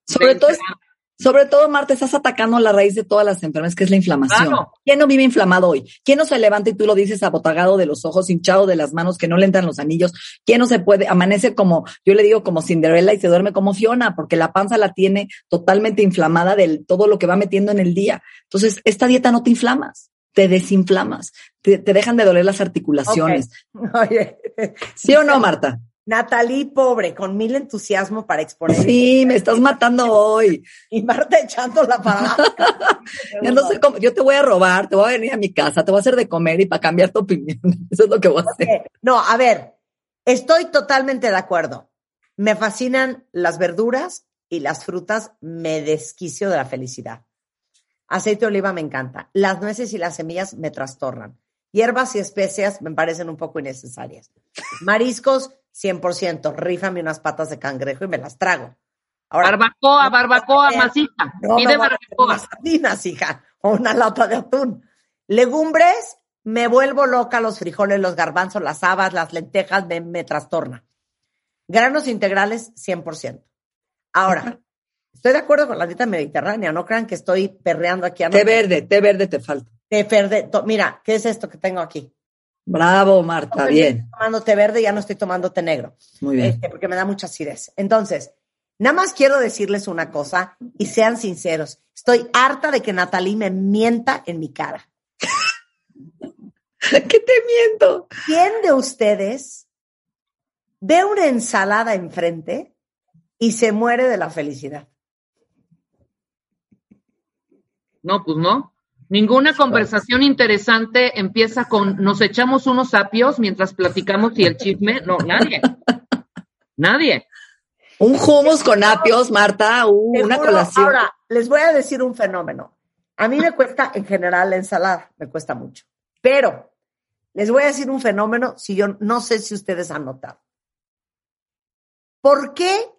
Sobre De todo, entrada. Sobre todo, Marta, estás atacando la raíz de todas las enfermedades, que es la inflamación. Claro. ¿Quién no vive inflamado hoy? ¿Quién no se levanta y tú lo dices abotagado de los ojos, hinchado de las manos, que no le entran los anillos? ¿Quién no se puede, amanece como, yo le digo como Cinderella y se duerme como Fiona, porque la panza la tiene totalmente inflamada de todo lo que va metiendo en el día. Entonces, esta dieta no te inflamas, te desinflamas, te, te dejan de doler las articulaciones. Oye, ¿Sí o no, Marta? Natalie, pobre, con mil entusiasmo para exponer. Sí, me estás matando hoy. Y Marta echándola para abajo. Ya no sé cómo, yo te voy a robar, te voy a venir a mi casa, te voy a hacer de comer y para cambiar tu opinión. Eso es lo que voy a hacer. No, a ver, estoy totalmente de acuerdo. Me fascinan las verduras y las frutas, me desquicio de la felicidad. Aceite de oliva me encanta. Las nueces y las semillas me trastornan. Hierbas y especias me parecen un poco innecesarias. Mariscos, 100%. Rífame unas patas de cangrejo y me las trago. Ahora, Barbacoa, barbacoa, masita. no Pide barbacoa. sardinas, hija, o una lata de atún. Legumbres, me vuelvo loca los frijoles, los garbanzos, las habas, las lentejas, me, me trastorna. Granos integrales, 100%. Ahora, estoy de acuerdo con la dieta mediterránea, no crean que estoy perreando aquí. a Té verde, té verde te falta. Té verde, mira, ¿qué es esto que tengo aquí? Bravo, Marta, Estoy bien. tomando té verde, ya no estoy tomando té negro. Muy bien. este, porque me da mucha acidez. Entonces, nada más quiero decirles una cosa y sean sinceros. Estoy harta de que Natalie me mienta en mi cara. ¿Qué te miento? ¿Quién de ustedes ve una ensalada enfrente y se muere de la felicidad? No, pues no. Ninguna conversación interesante empieza con nos echamos unos apios mientras platicamos y el chisme. No, nadie. Nadie. Un hummus con apios, Marta, uh, una juro, colación. Ahora, les voy a decir un fenómeno. A mí me cuesta en general la ensalada, me cuesta mucho. Pero les voy a decir un fenómeno si yo no sé si ustedes han notado. ¿Por qué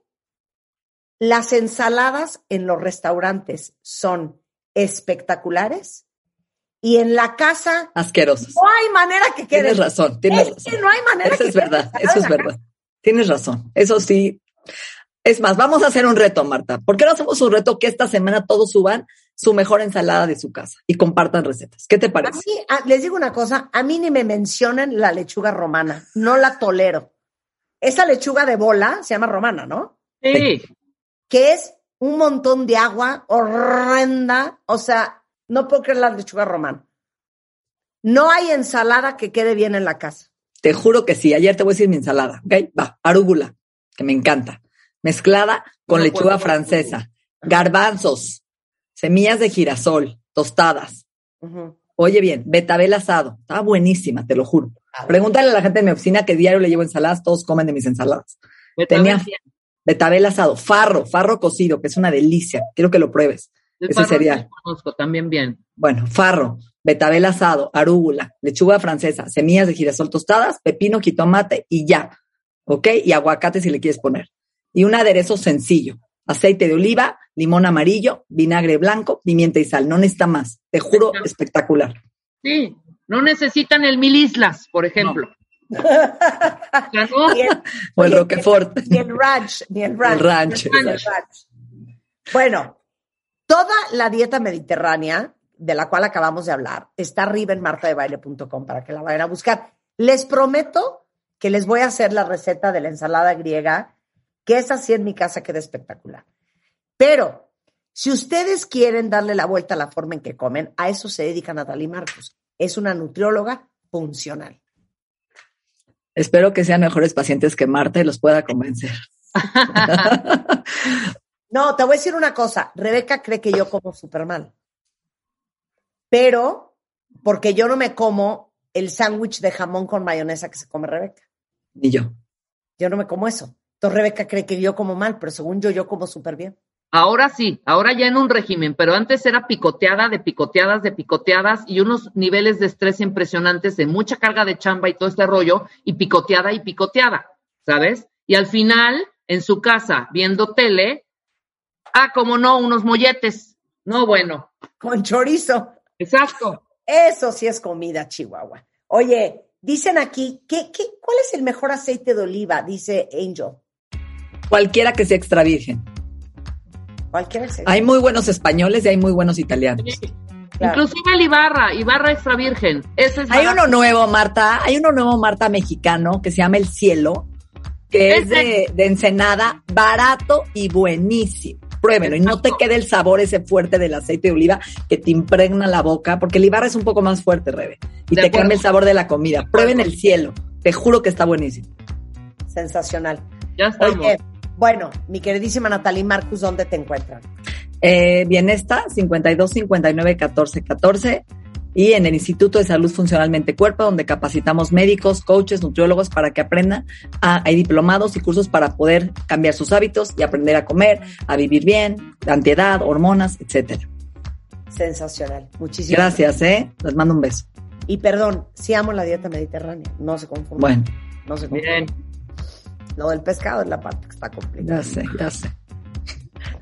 las ensaladas en los restaurantes son espectaculares y en la casa Asquerosos. no hay manera que quede? Tienes razón, tienes Es que razón. no hay manera Eso que es verdad, eso es verdad. Tienes razón, eso sí. Es más, vamos a hacer un reto, Marta. ¿Por qué no hacemos un reto que esta semana todos suban su mejor ensalada de su casa y compartan recetas? ¿Qué te A parece? mí, a- les digo una cosa, a mí ni me mencionan la lechuga romana, no la tolero. Esa lechuga de bola se llama romana, ¿no? Sí. Que es un montón de agua horrenda, o sea, no puedo creer la lechuga romana. No hay ensalada que quede bien en la casa. Te juro que sí. Ayer te voy a decir mi ensalada, ¿ok? Va, arúgula, que me encanta. Mezclada con No lechuga francesa, garbanzos, semillas de girasol, tostadas. Oye bien, betabel asado. Estaba buenísima, te lo juro. Pregúntale a la gente de mi oficina que diario le llevo ensaladas, todos comen de mis ensaladas. Me Tenía betabel asado, farro, farro cocido, que es una delicia. Quiero que lo pruebes. el ese sí conozco también bien. Bueno, farro, betabel asado, arúgula, lechuga francesa, semillas de girasol tostadas, pepino, jitomate y ya. ¿Ok? Y aguacate si le quieres poner. Y un aderezo sencillo. Aceite de oliva, limón amarillo, vinagre blanco, pimienta y sal. No necesita más. Te juro, espectacular. Sí. No necesitan el mil islas, por ejemplo. No. El, O el Roquefort. ni el ranch, ni el ranch. El ranch, Ni el exacto. ranch. Bueno, toda la dieta mediterránea, de la cual acabamos de hablar, está arriba en martadebaile.com para que la vayan a buscar. Les prometo que les voy a hacer la receta de la ensalada griega, que es así en mi casa queda espectacular. Pero si ustedes quieren darle la vuelta a la forma en que comen, a eso se dedica Natalie Marcos. Es una nutrióloga funcional. Espero que sean mejores pacientes que Marta y los pueda convencer. No, te voy a decir una cosa. Rebeca cree que yo como súper mal. Pero porque yo no me como el sándwich de jamón con mayonesa que se come Rebeca. Ni yo. Yo no me como eso. Entonces Rebeca cree que yo como mal, pero según yo, yo como súper bien. Ahora sí, ahora ya en un régimen, pero antes era picoteada de picoteadas de picoteadas y unos niveles de estrés impresionantes de mucha carga de chamba y todo este rollo y picoteada y picoteada, ¿sabes? Y al final, en su casa, viendo tele, ah, como no, unos molletes. No, bueno, Con chorizo. exacto. Eso sí es comida, Chihuahua. Oye, dicen aquí, ¿qué, qué, ¿cuál es el mejor aceite de oliva? Dice Angel. Cualquiera que sea extra virgen. Cualquier. Hay muy buenos españoles y hay muy buenos italianos. Claro. Inclusive el Ibarra, Ibarra extra virgen. Ese es Hay barato. uno nuevo, Marta, hay uno nuevo, Marta, mexicano, que se llama El Cielo, que es de, de Ensenada, barato y buenísimo. Pruébelo y no te quede el sabor ese fuerte del aceite de oliva que te impregna la boca, porque el Ibarra es un poco más fuerte, Rebe, y De te cambia el sabor de la comida. Prueben El Cielo, te juro que está buenísimo. Sensacional. Ya estamos. Oye, bueno, mi queridísima Natalie Marcus, ¿dónde te encuentran? Eh, Bienesta, 52 59 14 14. Y en el Instituto de Salud Funcional Mente Cuerpo, donde capacitamos médicos, coaches, nutriólogos para que aprendan. A, hay diplomados y cursos para poder cambiar sus hábitos y aprender a comer, a vivir bien, antiedad, hormonas, etcétera. Sensacional. Muchísimas Gracias, ¿eh? Les mando un beso. Y perdón, sí amo la dieta mediterránea, no se confundan. Bueno, no se confundan. Bien. Lo del pescado es la parte que está complicada. ya sé, ya sé.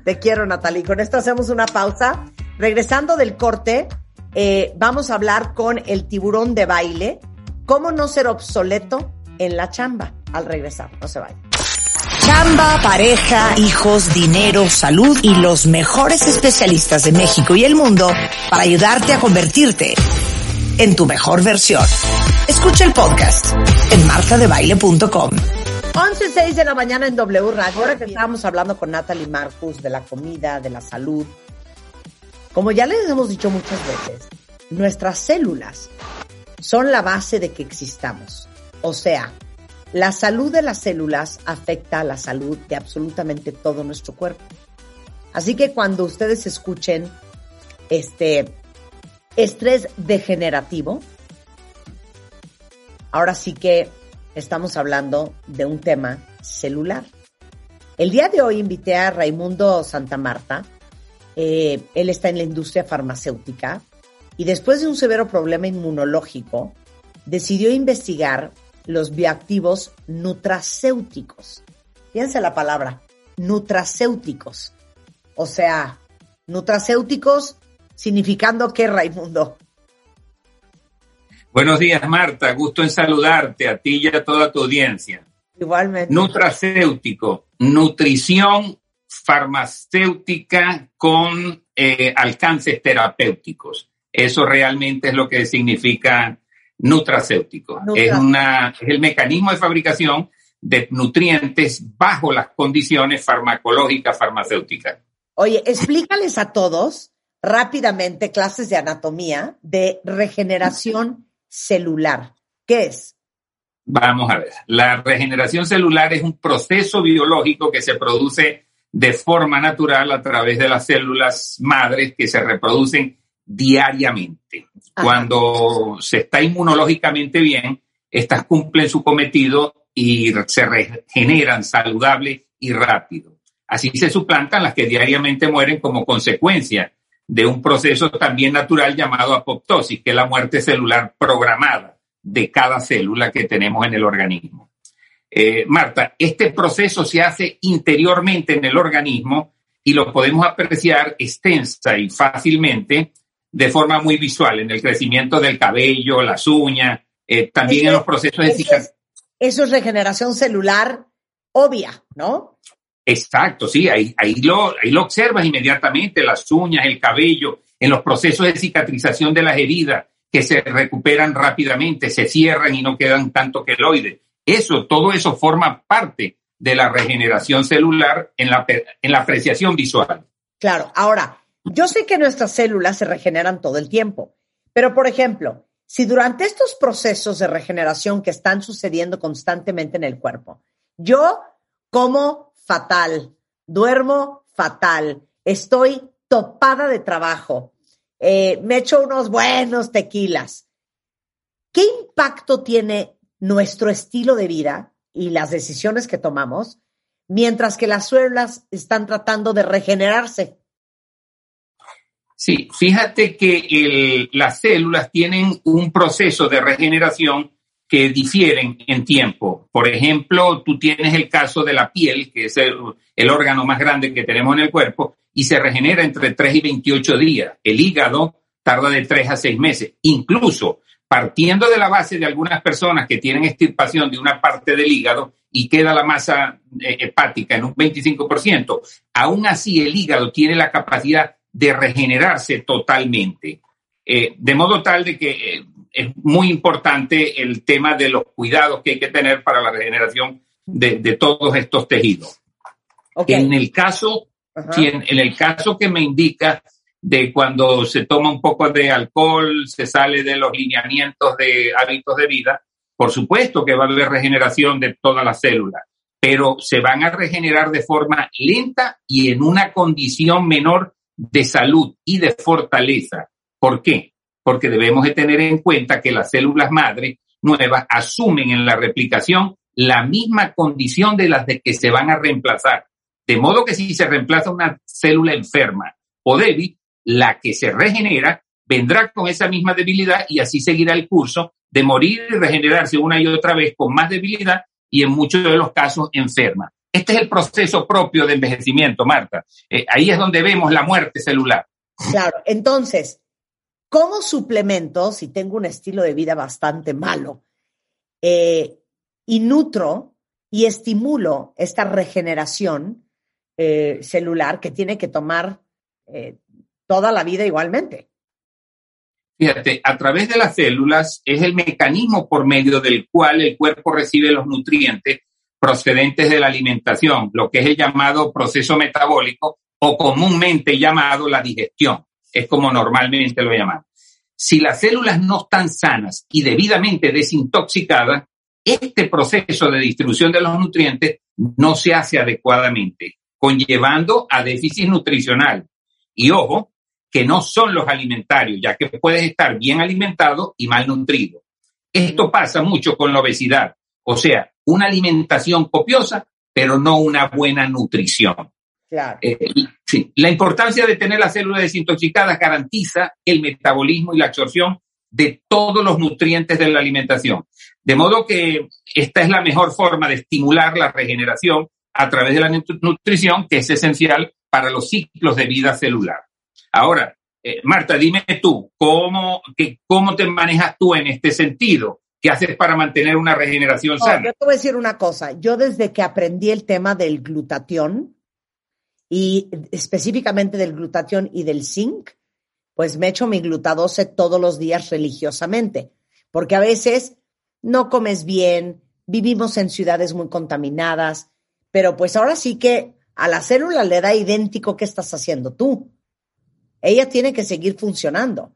Te quiero, Natalie. Con esto hacemos una pausa. Regresando del corte, eh, vamos a hablar con el tiburón de baile. ¿Cómo no ser obsoleto en la chamba? Al regresar, no se vayan. Chamba, pareja, hijos, dinero, salud y los mejores especialistas de México y el mundo para ayudarte a convertirte en tu mejor versión. Escucha el podcast en martadebaile.com. 11.06 de la mañana en W Radio. Ahora que estábamos hablando con Natalie Marcus de la comida, de la salud. Como ya les hemos dicho muchas veces, nuestras células son la base de que existamos. O sea, la salud de las células afecta a la salud de absolutamente todo nuestro cuerpo. Así que cuando ustedes escuchen este estrés degenerativo, ahora sí que estamos hablando de un tema celular. El día de hoy invité a Raimundo Santa Marta. Eh, él está en la industria farmacéutica y después de un severo problema inmunológico, decidió investigar los bioactivos nutracéuticos. Fíjense la palabra, nutracéuticos. O sea, nutracéuticos significando qué, Raimundo. Buenos días, Marta. Gusto en saludarte a ti y a toda tu audiencia. Igualmente. Nutracéutico, nutrición farmacéutica con eh, alcances terapéuticos. Eso realmente es lo que significa nutracéutico. Es, una, es el mecanismo de fabricación de nutrientes bajo las condiciones farmacológicas farmacéuticas. Oye, explícales a todos rápidamente clases de anatomía de regeneración celular. ¿Qué es? Vamos a ver. La regeneración celular es un proceso biológico que se produce de forma natural a través de las células madres que se reproducen diariamente. Cuando se está inmunológicamente bien, estas cumplen su cometido y se regeneran saludable y rápido. Así se suplantan las que diariamente mueren como consecuencia de un proceso también natural llamado apoptosis, que es la muerte celular programada de cada célula que tenemos en el organismo. Eh, Marta, este proceso se hace interiormente en el organismo y lo podemos apreciar extensa y fácilmente de forma muy visual en el crecimiento del cabello, las uñas, eh, también en los procesos de cicatrización. Eso es regeneración celular obvia, ¿no? Exacto, sí, ahí, lo observas inmediatamente, las uñas, el cabello, en los procesos de cicatrización de las heridas que se recuperan rápidamente, se cierran y no quedan tanto queloides. Eso, todo eso forma parte de la regeneración celular en la, en la apreciación visual. Claro, ahora, yo sé que nuestras células se regeneran todo el tiempo, pero por ejemplo, si durante estos procesos de regeneración que están sucediendo constantemente en el cuerpo, yo como fatal, duermo fatal, estoy topada de trabajo, eh, me echo unos buenos tequilas. ¿Qué impacto tiene nuestro estilo de vida y las decisiones que tomamos mientras que las células están tratando de regenerarse? Sí, fíjate que las células tienen un proceso de regeneración que difieren en tiempo. Por ejemplo, tú tienes el caso de la piel, que es el, órgano más grande que tenemos en el cuerpo, y se regenera entre 3 y 28 días. El hígado tarda de 3 a 6 meses. Incluso partiendo de la base de algunas personas que tienen extirpación de una parte del hígado y queda la masa eh, hepática en un 25%, aún así el hígado tiene la capacidad de regenerarse totalmente. Eh, de modo tal de que eh, es muy importante el tema de los cuidados que hay que tener para la regeneración de, todos estos tejidos. En el caso, en, el caso que me indica de cuando se toma un poco de alcohol, se sale de los lineamientos de hábitos de vida, por supuesto que va a haber regeneración de todas las células, pero se van a regenerar de forma lenta y en una condición menor de salud y de fortaleza. ¿Por qué? Porque debemos de tener en cuenta que las células madre nuevas asumen en la replicación la misma condición de las de que se van a reemplazar. De modo que si se reemplaza una célula enferma o débil, la que se regenera vendrá con esa misma debilidad y así seguirá el curso de morir y regenerarse una y otra vez con más debilidad y en muchos de los casos enferma. Este es el proceso propio de envejecimiento, Marta. Eh, ahí es donde vemos la muerte celular. Claro, entonces, como suplemento, si tengo un estilo de vida bastante malo eh, y nutro y estimulo esta regeneración eh, celular que tiene que tomar eh, toda la vida igualmente. Fíjate, a través de las células es el mecanismo por medio del cual el cuerpo recibe los nutrientes procedentes de la alimentación, lo que es el llamado proceso metabólico o comúnmente llamado la digestión. Es como normalmente lo llamamos. Si las células no están sanas y debidamente desintoxicadas, este proceso de distribución de los nutrientes no se hace adecuadamente, conllevando a déficit nutricional. Y ojo, que no son los alimentarios, ya que puedes estar bien alimentado y mal nutrido. Esto pasa mucho con la obesidad, o sea, una alimentación copiosa, pero no una buena nutrición. Eh, sí. La importancia de tener las células desintoxicadas garantiza el metabolismo y la absorción de todos los nutrientes de la alimentación. De modo que esta es la mejor forma de estimular la regeneración a través de la nutrición, que es esencial para los ciclos de vida celular. Ahora, eh, Marta, dime tú, ¿cómo, que, ¿cómo te manejas tú en este sentido? ¿Qué haces para mantener una regeneración sana? Yo te voy a decir una cosa. Yo desde que aprendí el tema del glutatión, y específicamente del glutatión y del zinc, pues me echo mi glutadose todos los días religiosamente, porque a veces no comes bien, vivimos en ciudades muy contaminadas, pero pues ahora sí que a la célula le da idéntico qué estás haciendo tú. Ella tiene que seguir funcionando.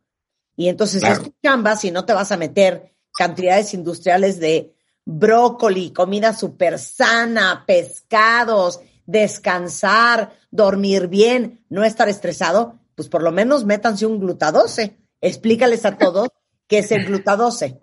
Y entonces es tu chamba si no te vas a meter cantidades industriales de brócoli, comida súper sana, pescados, descansar, dormir bien, no estar estresado, pues por lo menos métanse un glutadose. Explícales a todos qué es el glutadose.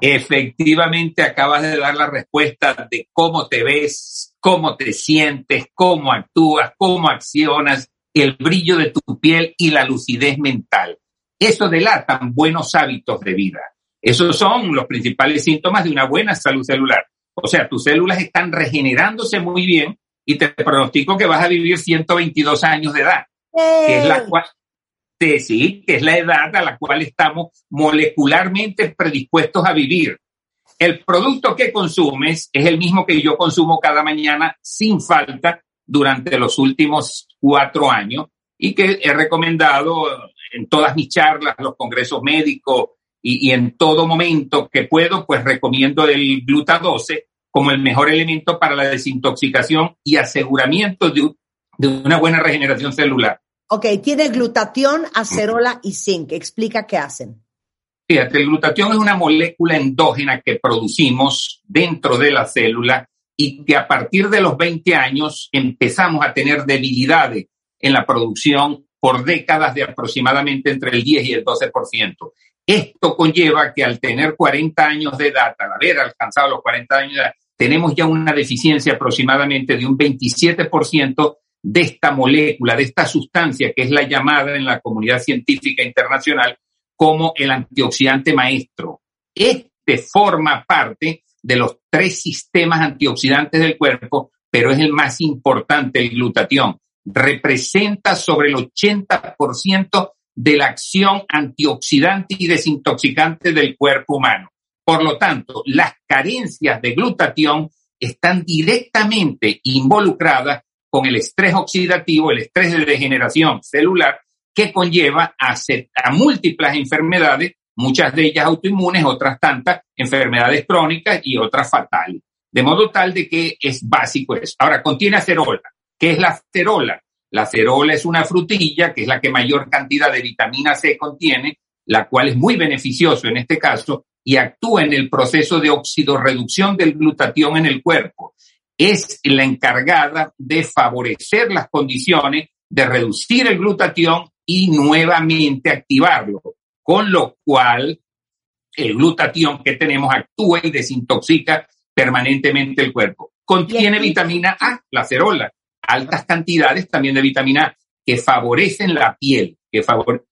Efectivamente, acabas de dar la respuesta de cómo te ves, cómo te sientes, cómo actúas, cómo accionas, el brillo de tu piel y la lucidez mental. Eso delatan buenos hábitos de vida. Esos son los principales síntomas de una buena salud celular. O sea, tus células están regenerándose muy bien y te pronostico que vas a vivir 122 años de edad, que es la cual, sí, que es la edad a la cual estamos molecularmente predispuestos a vivir. El producto que consumes es el mismo que yo consumo cada mañana sin falta durante los últimos cuatro años y que he recomendado en todas mis charlas, los congresos médicos y, y en todo momento que puedo, pues recomiendo el glutadose como el mejor elemento para la desintoxicación y aseguramiento de, una buena regeneración celular. Ok, tiene glutatión, acerola y zinc. Explica qué hacen. Fíjate, el glutatión es una molécula endógena que producimos dentro de la célula y que a partir de los 20 años empezamos a tener debilidades en la producción por décadas de aproximadamente entre el 10 y el 12%. Esto conlleva que al tener 40 años de edad, al haber alcanzado los 40 años de edad, tenemos ya una deficiencia aproximadamente de un 27% de esta molécula, de esta sustancia que es la llamada en la comunidad científica internacional como el antioxidante maestro. Este forma parte de los tres sistemas antioxidantes del cuerpo, pero es el más importante, el glutatión. Representa sobre el 80% de la acción antioxidante y desintoxicante del cuerpo humano. Por lo tanto, las carencias de glutatión están directamente involucradas con el estrés oxidativo, el estrés de degeneración celular, que conlleva a, múltiples enfermedades, muchas de ellas autoinmunes, otras tantas enfermedades crónicas y otras fatales. De modo tal de que es básico eso. Ahora, contiene acerola. ¿Qué es la acerola? La acerola es una frutilla, que es la que mayor cantidad de vitamina C contiene, la cual es muy beneficioso en este caso, y actúa en el proceso de oxidorreducción del glutatión en el cuerpo. Es la encargada de favorecer las condiciones de reducir el glutatión y nuevamente activarlo, con lo cual el glutatión que tenemos actúa y desintoxica permanentemente el cuerpo. Contiene vitamina A, la cerola, altas cantidades también de vitamina A que favorecen la piel, que favore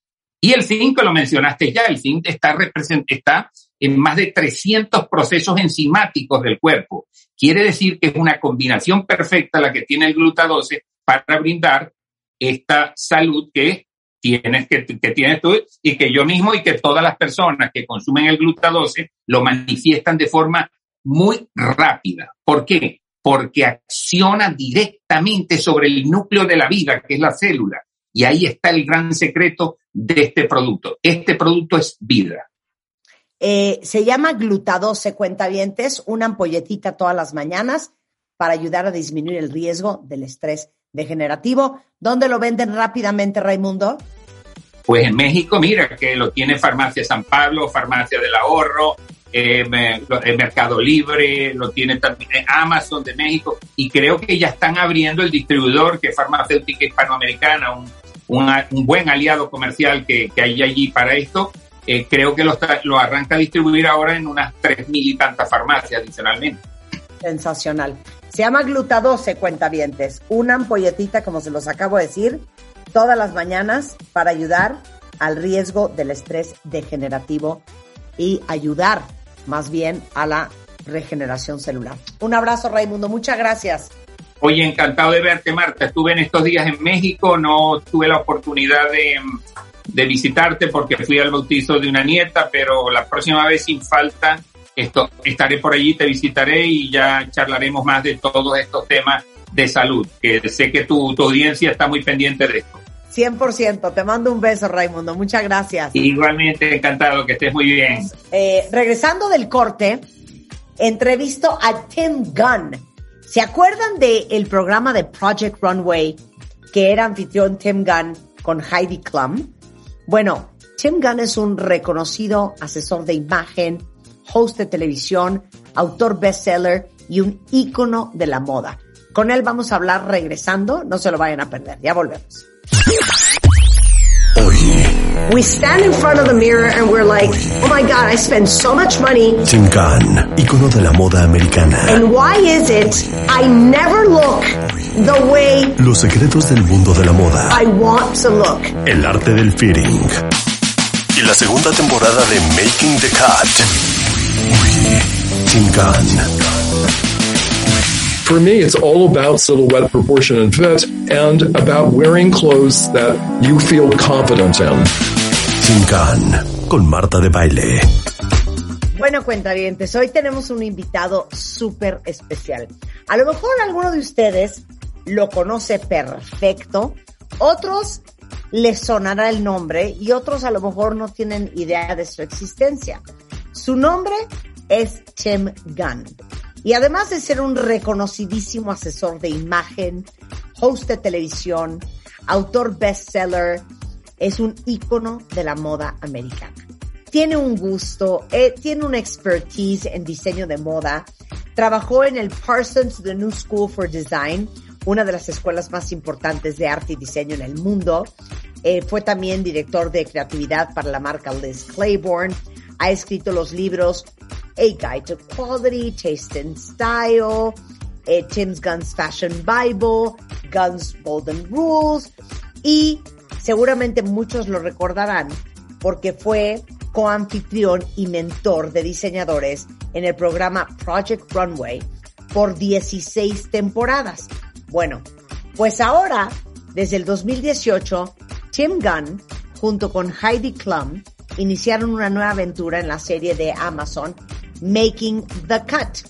y el zinc, lo mencionaste ya, el zinc está, está en más de 300 procesos enzimáticos del cuerpo. Quiere decir que es una combinación perfecta la que tiene el glutadose para brindar esta salud que tienes, que, que tienes tú y que yo mismo y que todas las personas que consumen el glutadose lo manifiestan de forma muy rápida. ¿Por qué? Porque acciona directamente sobre el núcleo de la vida, que es la célula. Y ahí está el gran secreto de este producto. Este producto es vida. Eh, se llama glutadose cuentavientes, una ampolletita todas las mañanas para ayudar a disminuir el riesgo del estrés degenerativo. ¿Dónde lo venden rápidamente, Raimundo? Pues en México, mira, que lo tiene Farmacia San Pablo, Farmacia del Ahorro, eh, Mercado Libre, lo tiene también Amazon de México, y creo que ya están abriendo el distribuidor que es Farmacéutica Hispanoamericana, un, un, buen aliado comercial que, que, hay allí para esto. Eh, creo que lo, lo arranca a distribuir ahora en unas tres mil y tantas farmacias adicionalmente. Sensacional. Se llama glutadose, cuentavientes. Una ampolletita, como se los acabo de decir, todas las mañanas para ayudar al riesgo del estrés degenerativo y ayudar más bien a la regeneración celular. Un abrazo, Raimundo. Muchas gracias. Oye, encantado de verte, Marta. Estuve en estos días en México, no tuve la oportunidad de, visitarte porque fui al bautizo de una nieta, pero la próxima vez sin falta esto, estaré por allí, te visitaré y ya charlaremos más de todos estos temas de salud, que sé que tu audiencia está muy pendiente de esto. 100%. Te mando un beso, Raimundo. Muchas gracias. Igualmente, encantado, que estés muy bien. Eh, regresando del corte, entrevisto a Tim Gunn. ¿Se acuerdan del el programa de Project Runway que era anfitrión Tim Gunn con Heidi Klum? Bueno, Tim Gunn es un reconocido asesor de imagen, host de televisión, autor bestseller y un ícono de la moda. Con él vamos a hablar regresando, no se lo vayan a perder, ya volvemos. We stand in front of the mirror and we're like, oh my God, I spend so much money. Tim Gunn, ícono de la moda americana. And why is it I never look the way Los secretos del mundo de la moda. I want to look? El arte del fitting. Y la segunda temporada de Making the Cut. Tim Gunn. For me, it's all about silhouette, proportion, and fit, and about wearing clothes that you feel confident in. Gunn, con Marta de Baile. Bueno, cuentavientes, hoy tenemos un invitado súper especial. A lo mejor alguno de ustedes lo conoce perfecto, otros les sonará el nombre y otros a lo mejor no tienen idea de su existencia. Su nombre es Tim Gunn. Y además de ser un reconocidísimo asesor de imagen, host de televisión, autor bestseller, es un ícono de la moda americana. Tiene un gusto, eh, tiene una expertise en diseño de moda. Trabajó en el Parsons The New School for Design, una de las escuelas más importantes de arte y diseño en el mundo. Eh, fue también director de creatividad para la marca Liz Claiborne. Ha escrito los libros A Guide to Quality, Taste and Style, eh, Tim's Guns Fashion Bible, Guns Golden Rules y seguramente muchos lo recordarán porque fue coanfitrión y mentor de diseñadores en el programa Project Runway por 16 temporadas. Bueno, pues ahora, desde el 2018, Tim Gunn, junto con Heidi Klum, iniciaron una nueva aventura en la serie de Amazon, Making the Cut.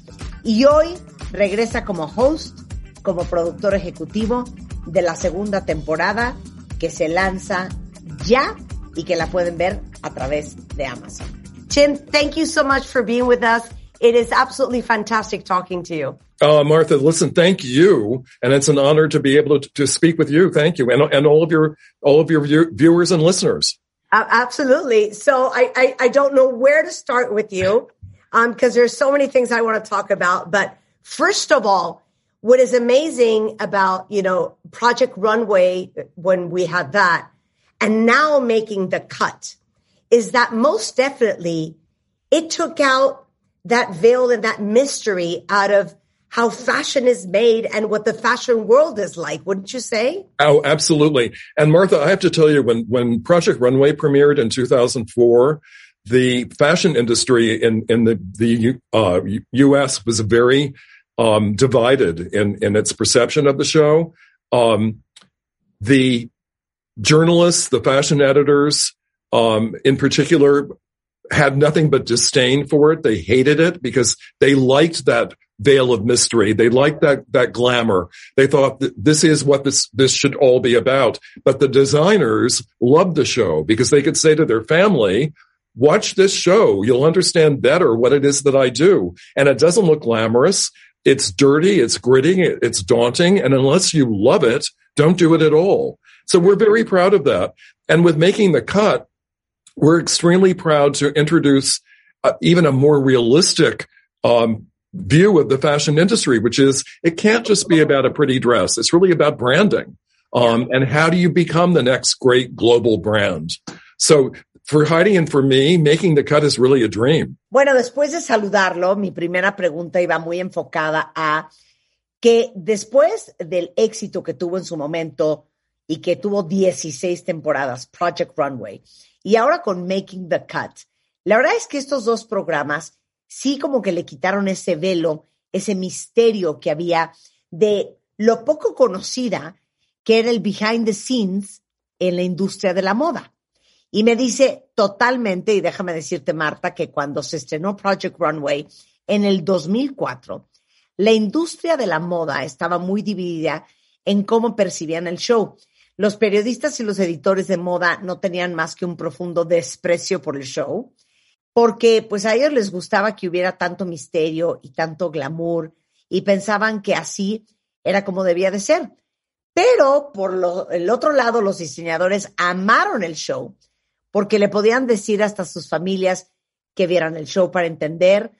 Y hoy regresa como host, como productor ejecutivo de la segunda temporada que se lanza ya y que la pueden ver a través de Amazon. Tim, thank you so much for being with us. It is absolutely fantastic talking to you. Uh, Martha, listen, thank you. And it's an honor to be able to, to speak with you. Thank you. And, and all of your, all of your view, viewers and listeners. Uh, absolutely. So I, I, I, don't know where to start with you. Um, cause there's so many things I want to talk about. But first of all, what is amazing about, you know, Project Runway when we had that and now making the cut is that most definitely it took out that veil and that mystery out of how fashion is made and what the fashion world is like, wouldn't you say? Oh, absolutely. And Martha, I have to tell you, when, when Project Runway premiered in 2004, the fashion industry in, in the, the uh, U.S. was very um, divided in, in its perception of the show. Um, the journalists, the fashion editors, um, in particular, had nothing but disdain for it. They hated it because they liked that veil of mystery. They liked that, that glamour. They thought that this is what this, this should all be about. But the designers loved the show because they could say to their family, watch this show. You'll understand better what it is that I do. And it doesn't look glamorous. It's dirty. It's gritty. It's daunting. And unless you love it, don't do it at all. So we're very proud of that. And with making the cut, we're extremely proud to introduce uh, even a more realistic um, view of the fashion industry, which is it can't just be about a pretty dress. It's really about branding. Um, and how do you become the next great global brand? So for Heidi and for me, making the cut is really a dream. Bueno, después de saludarlo, mi primera pregunta iba muy enfocada a que después del éxito que tuvo en su momento y que tuvo 16 temporadas, Project Runway, y ahora con Making the Cut, la verdad es que estos dos programas sí como que le quitaron ese velo, ese misterio que había de lo poco conocida que era el behind the scenes en la industria de la moda. Y me dice totalmente, y déjame decirte, Marta, que cuando se estrenó Project Runway en el 2004, la industria de la moda estaba muy dividida en cómo percibían el show. Los periodistas y los editores de moda no tenían más que un profundo desprecio por el show, porque pues a ellos les gustaba que hubiera tanto misterio y tanto glamour y pensaban que así era como debía de ser. Pero por el otro lado, los diseñadores amaron el show porque le podían decir hasta sus familias que vieran el show para entender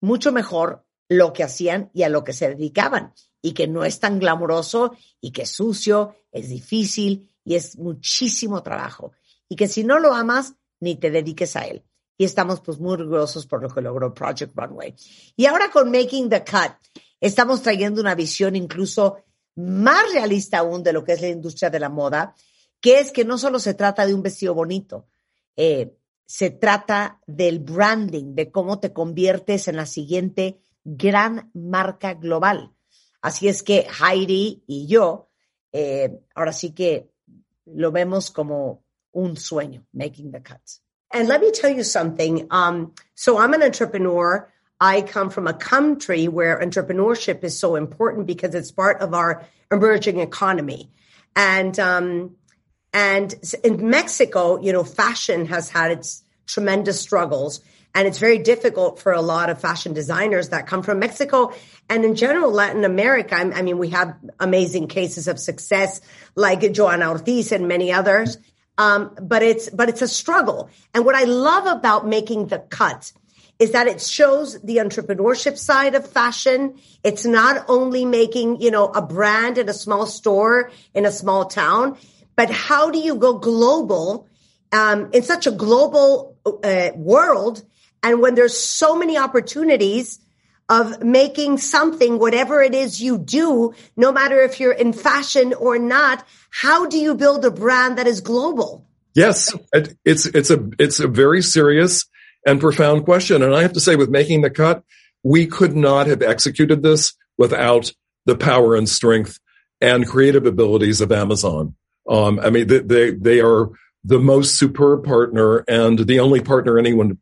mucho mejor lo que hacían y a lo que se dedicaban y que no es tan glamuroso y que es sucio, es difícil y es muchísimo trabajo y que si no lo amas ni te dediques a él. Y estamos pues muy orgullosos por lo que logró Project Runway. Y ahora con Making the Cut estamos trayendo una visión incluso más realista aún de lo que es la industria de la moda que es que no solo se trata de un vestido bonito, eh, se trata del branding, de cómo te conviertes en la siguiente gran marca global. Así es que Heidi y yo, eh, ahora sí que lo vemos como un sueño, making the cuts. And let me tell you something. Um, so I'm an entrepreneur. I come from a country where entrepreneurship is so important because it's part of our emerging economy. And um, and in Mexico, you know, fashion has had its tremendous struggles. And it's very difficult for a lot of fashion designers that come from Mexico and in general, Latin America. I mean, we have amazing cases of success like Joana Ortiz and many others. Um, but it's, but it's a struggle. And what I love about making the cut is that it shows the entrepreneurship side of fashion. It's not only making, you know, a brand in a small store in a small town but how do you go global um, in such a global uh, world? And when there's so many opportunities of making something, whatever it is you do, no matter if you're in fashion or not, how do you build a brand that is global? Yes, it's it's a it's a very serious and profound question. And I have to say, with making the cut, we could not have executed this without the power and strength and creative abilities of Amazon. Um, I mean, they, they, are the most superb partner and the only partner anyone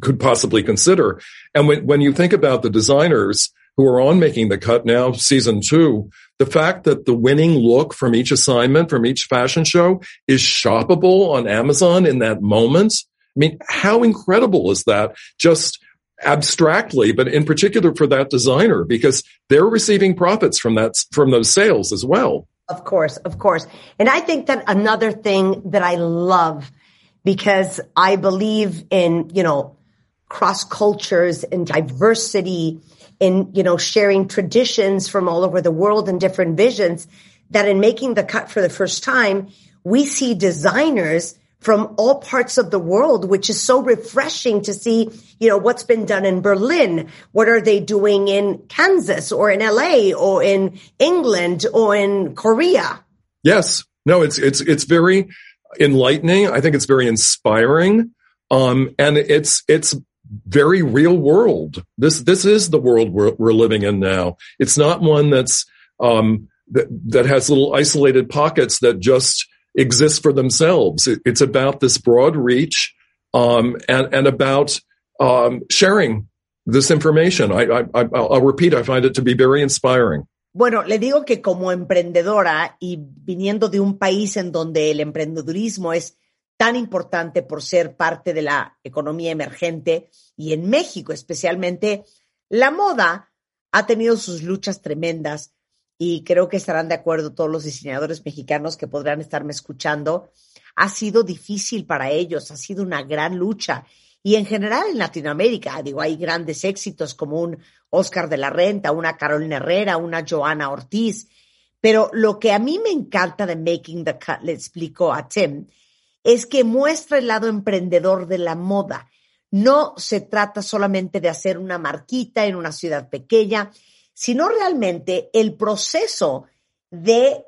could possibly consider. And when, when you think about the designers who are on making the cut now, season two, the fact that the winning look from each assignment, from each fashion show is shoppable on Amazon in that moment. I mean, how incredible is that? Just abstractly, but in particular for that designer, because they're receiving profits from that, from those sales as well. Of course, of course. And I think that another thing that I love because I believe in, you know, cross cultures and diversity in, you know, sharing traditions from all over the world and different visions that in making the cut for the first time, we see designers from all parts of the world, which is so refreshing to see, you know, what's been done in Berlin. What are they doing in Kansas or in LA or in England or in Korea? Yes. No, it's, it's, it's very enlightening. I think it's very inspiring. Um, and it's, it's very real world. This, this is the world we're, we're living in now. It's not one that's, um, that, that has little isolated pockets that just, exist for themselves. It, it's about this broad reach um, and, and about um, sharing this information. I, I, I'll repeat, I find it to be very inspiring. Bueno, le digo que como emprendedora y viniendo de un país en donde el emprendedurismo es tan importante por ser parte de la economía emergente y en México especialmente, la moda ha tenido sus luchas tremendas y creo que estarán de acuerdo todos los diseñadores mexicanos que podrán estarme escuchando. Ha sido difícil para ellos, ha sido una gran lucha y en general en Latinoamérica, digo, hay grandes éxitos como un Oscar de la Renta, una Carolina Herrera, una Joana Ortiz. Pero lo que a mí me encanta de Making the Cut, le explico a Tim, es que muestra el lado emprendedor de la moda. No se trata solamente de hacer una marquita en una ciudad pequeña, sino realmente el proceso de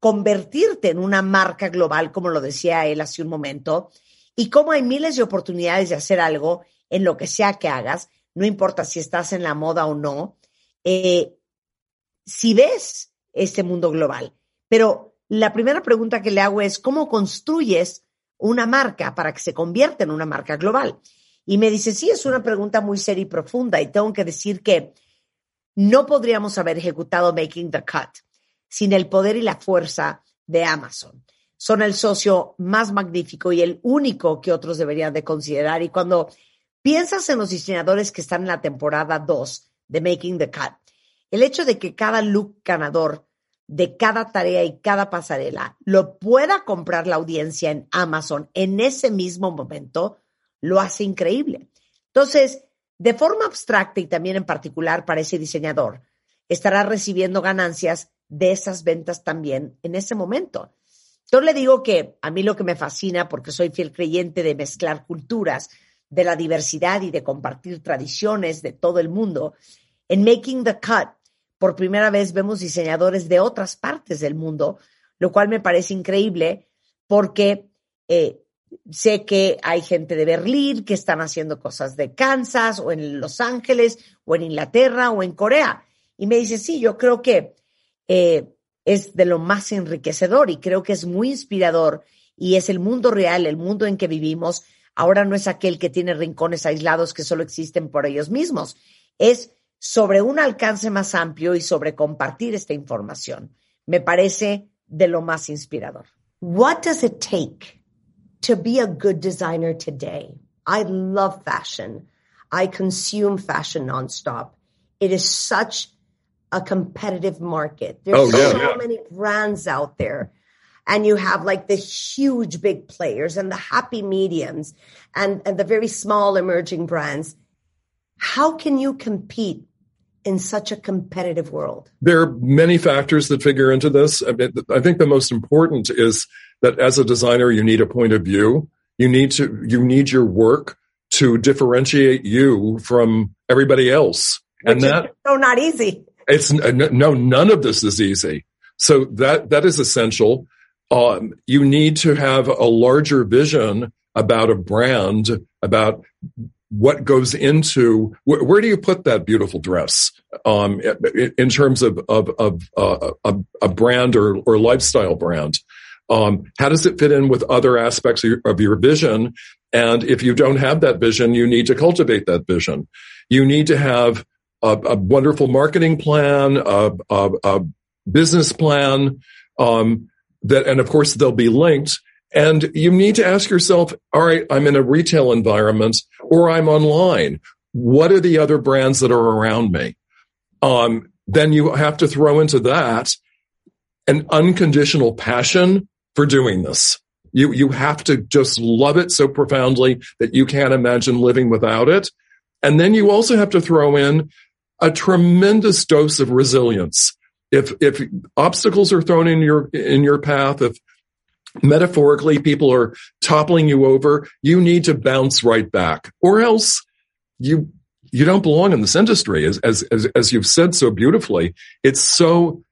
convertirte en una marca global, como lo decía él hace un momento, y cómo hay miles de oportunidades de hacer algo en lo que sea que hagas, no importa si estás en la moda o no, eh, si ves este mundo global. Pero la primera pregunta que le hago es, ¿cómo construyes una marca para que se convierta en una marca global? Y me dice, sí, es una pregunta muy seria y profunda y tengo que decir que no podríamos haber ejecutado Making the Cut sin el poder y la fuerza de Amazon son el socio más magnífico y el único que otros deberían de considerar. Y cuando piensas en los diseñadores que están en la temporada 2 de Making the Cut, el hecho de que cada look ganador de cada tarea y cada pasarela lo pueda comprar la audiencia en Amazon en ese mismo momento, lo hace increíble. Entonces, de forma abstracta y también en particular para ese diseñador, estará recibiendo ganancias de esas ventas también en ese momento. Yo le digo que a mí lo que me fascina, porque soy fiel creyente de mezclar culturas, de la diversidad y de compartir tradiciones de todo el mundo, en Making the Cut, por primera vez vemos diseñadores de otras partes del mundo, lo cual me parece increíble porque eh, sé que hay gente de Berlín que están haciendo cosas de Kansas o en Los Ángeles o en Inglaterra o en Corea. Y me dice, sí, yo creo que eh, es de lo más enriquecedor y creo que es muy inspirador y es el mundo real, el mundo en que vivimos. Ahora no es aquel que tiene rincones aislados que solo existen por ellos mismos. Es sobre un alcance más amplio y sobre compartir esta información. Me parece de lo más inspirador. What does it take to be a good designer today? I love fashion. I consume fashion nonstop. It is such a competitive market. There's oh, yeah, so yeah. many brands out there. And you have like the huge big players and the happy mediums and, and the very small emerging brands. How can you compete in such a competitive world? There are many factors that figure into this. I, mean, I think the most important is that as a designer, you need a point of view. You need to, you need your work to differentiate you from everybody else. Which and that so not easy. It's no, none of this is easy. So that, that is essential. Um, you need to have a larger vision about a brand, about what goes into wh- where do you put that beautiful dress um, in terms of of, of uh, a, a, brand or, or lifestyle brand um, how does it fit in with other aspects of your, of your, vision and if you don't have that vision you need to cultivate that vision you need to have a, a wonderful marketing plan, a, a, a business plan, um, that, and of course they'll be linked. And you need to ask yourself, all right, I'm in a retail environment or I'm online. What are the other brands that are around me? Um, then you have to throw into that an unconditional passion for doing this. You, you have to just love it so profoundly that you can't imagine living without it. And then you also have to throw in a tremendous dose of resilience. If, if obstacles are thrown in your, in your path, if metaphorically people are toppling you over, you need to bounce right back or else you, you don't belong in this industry. As, as, as, as you've said so beautifully, it's so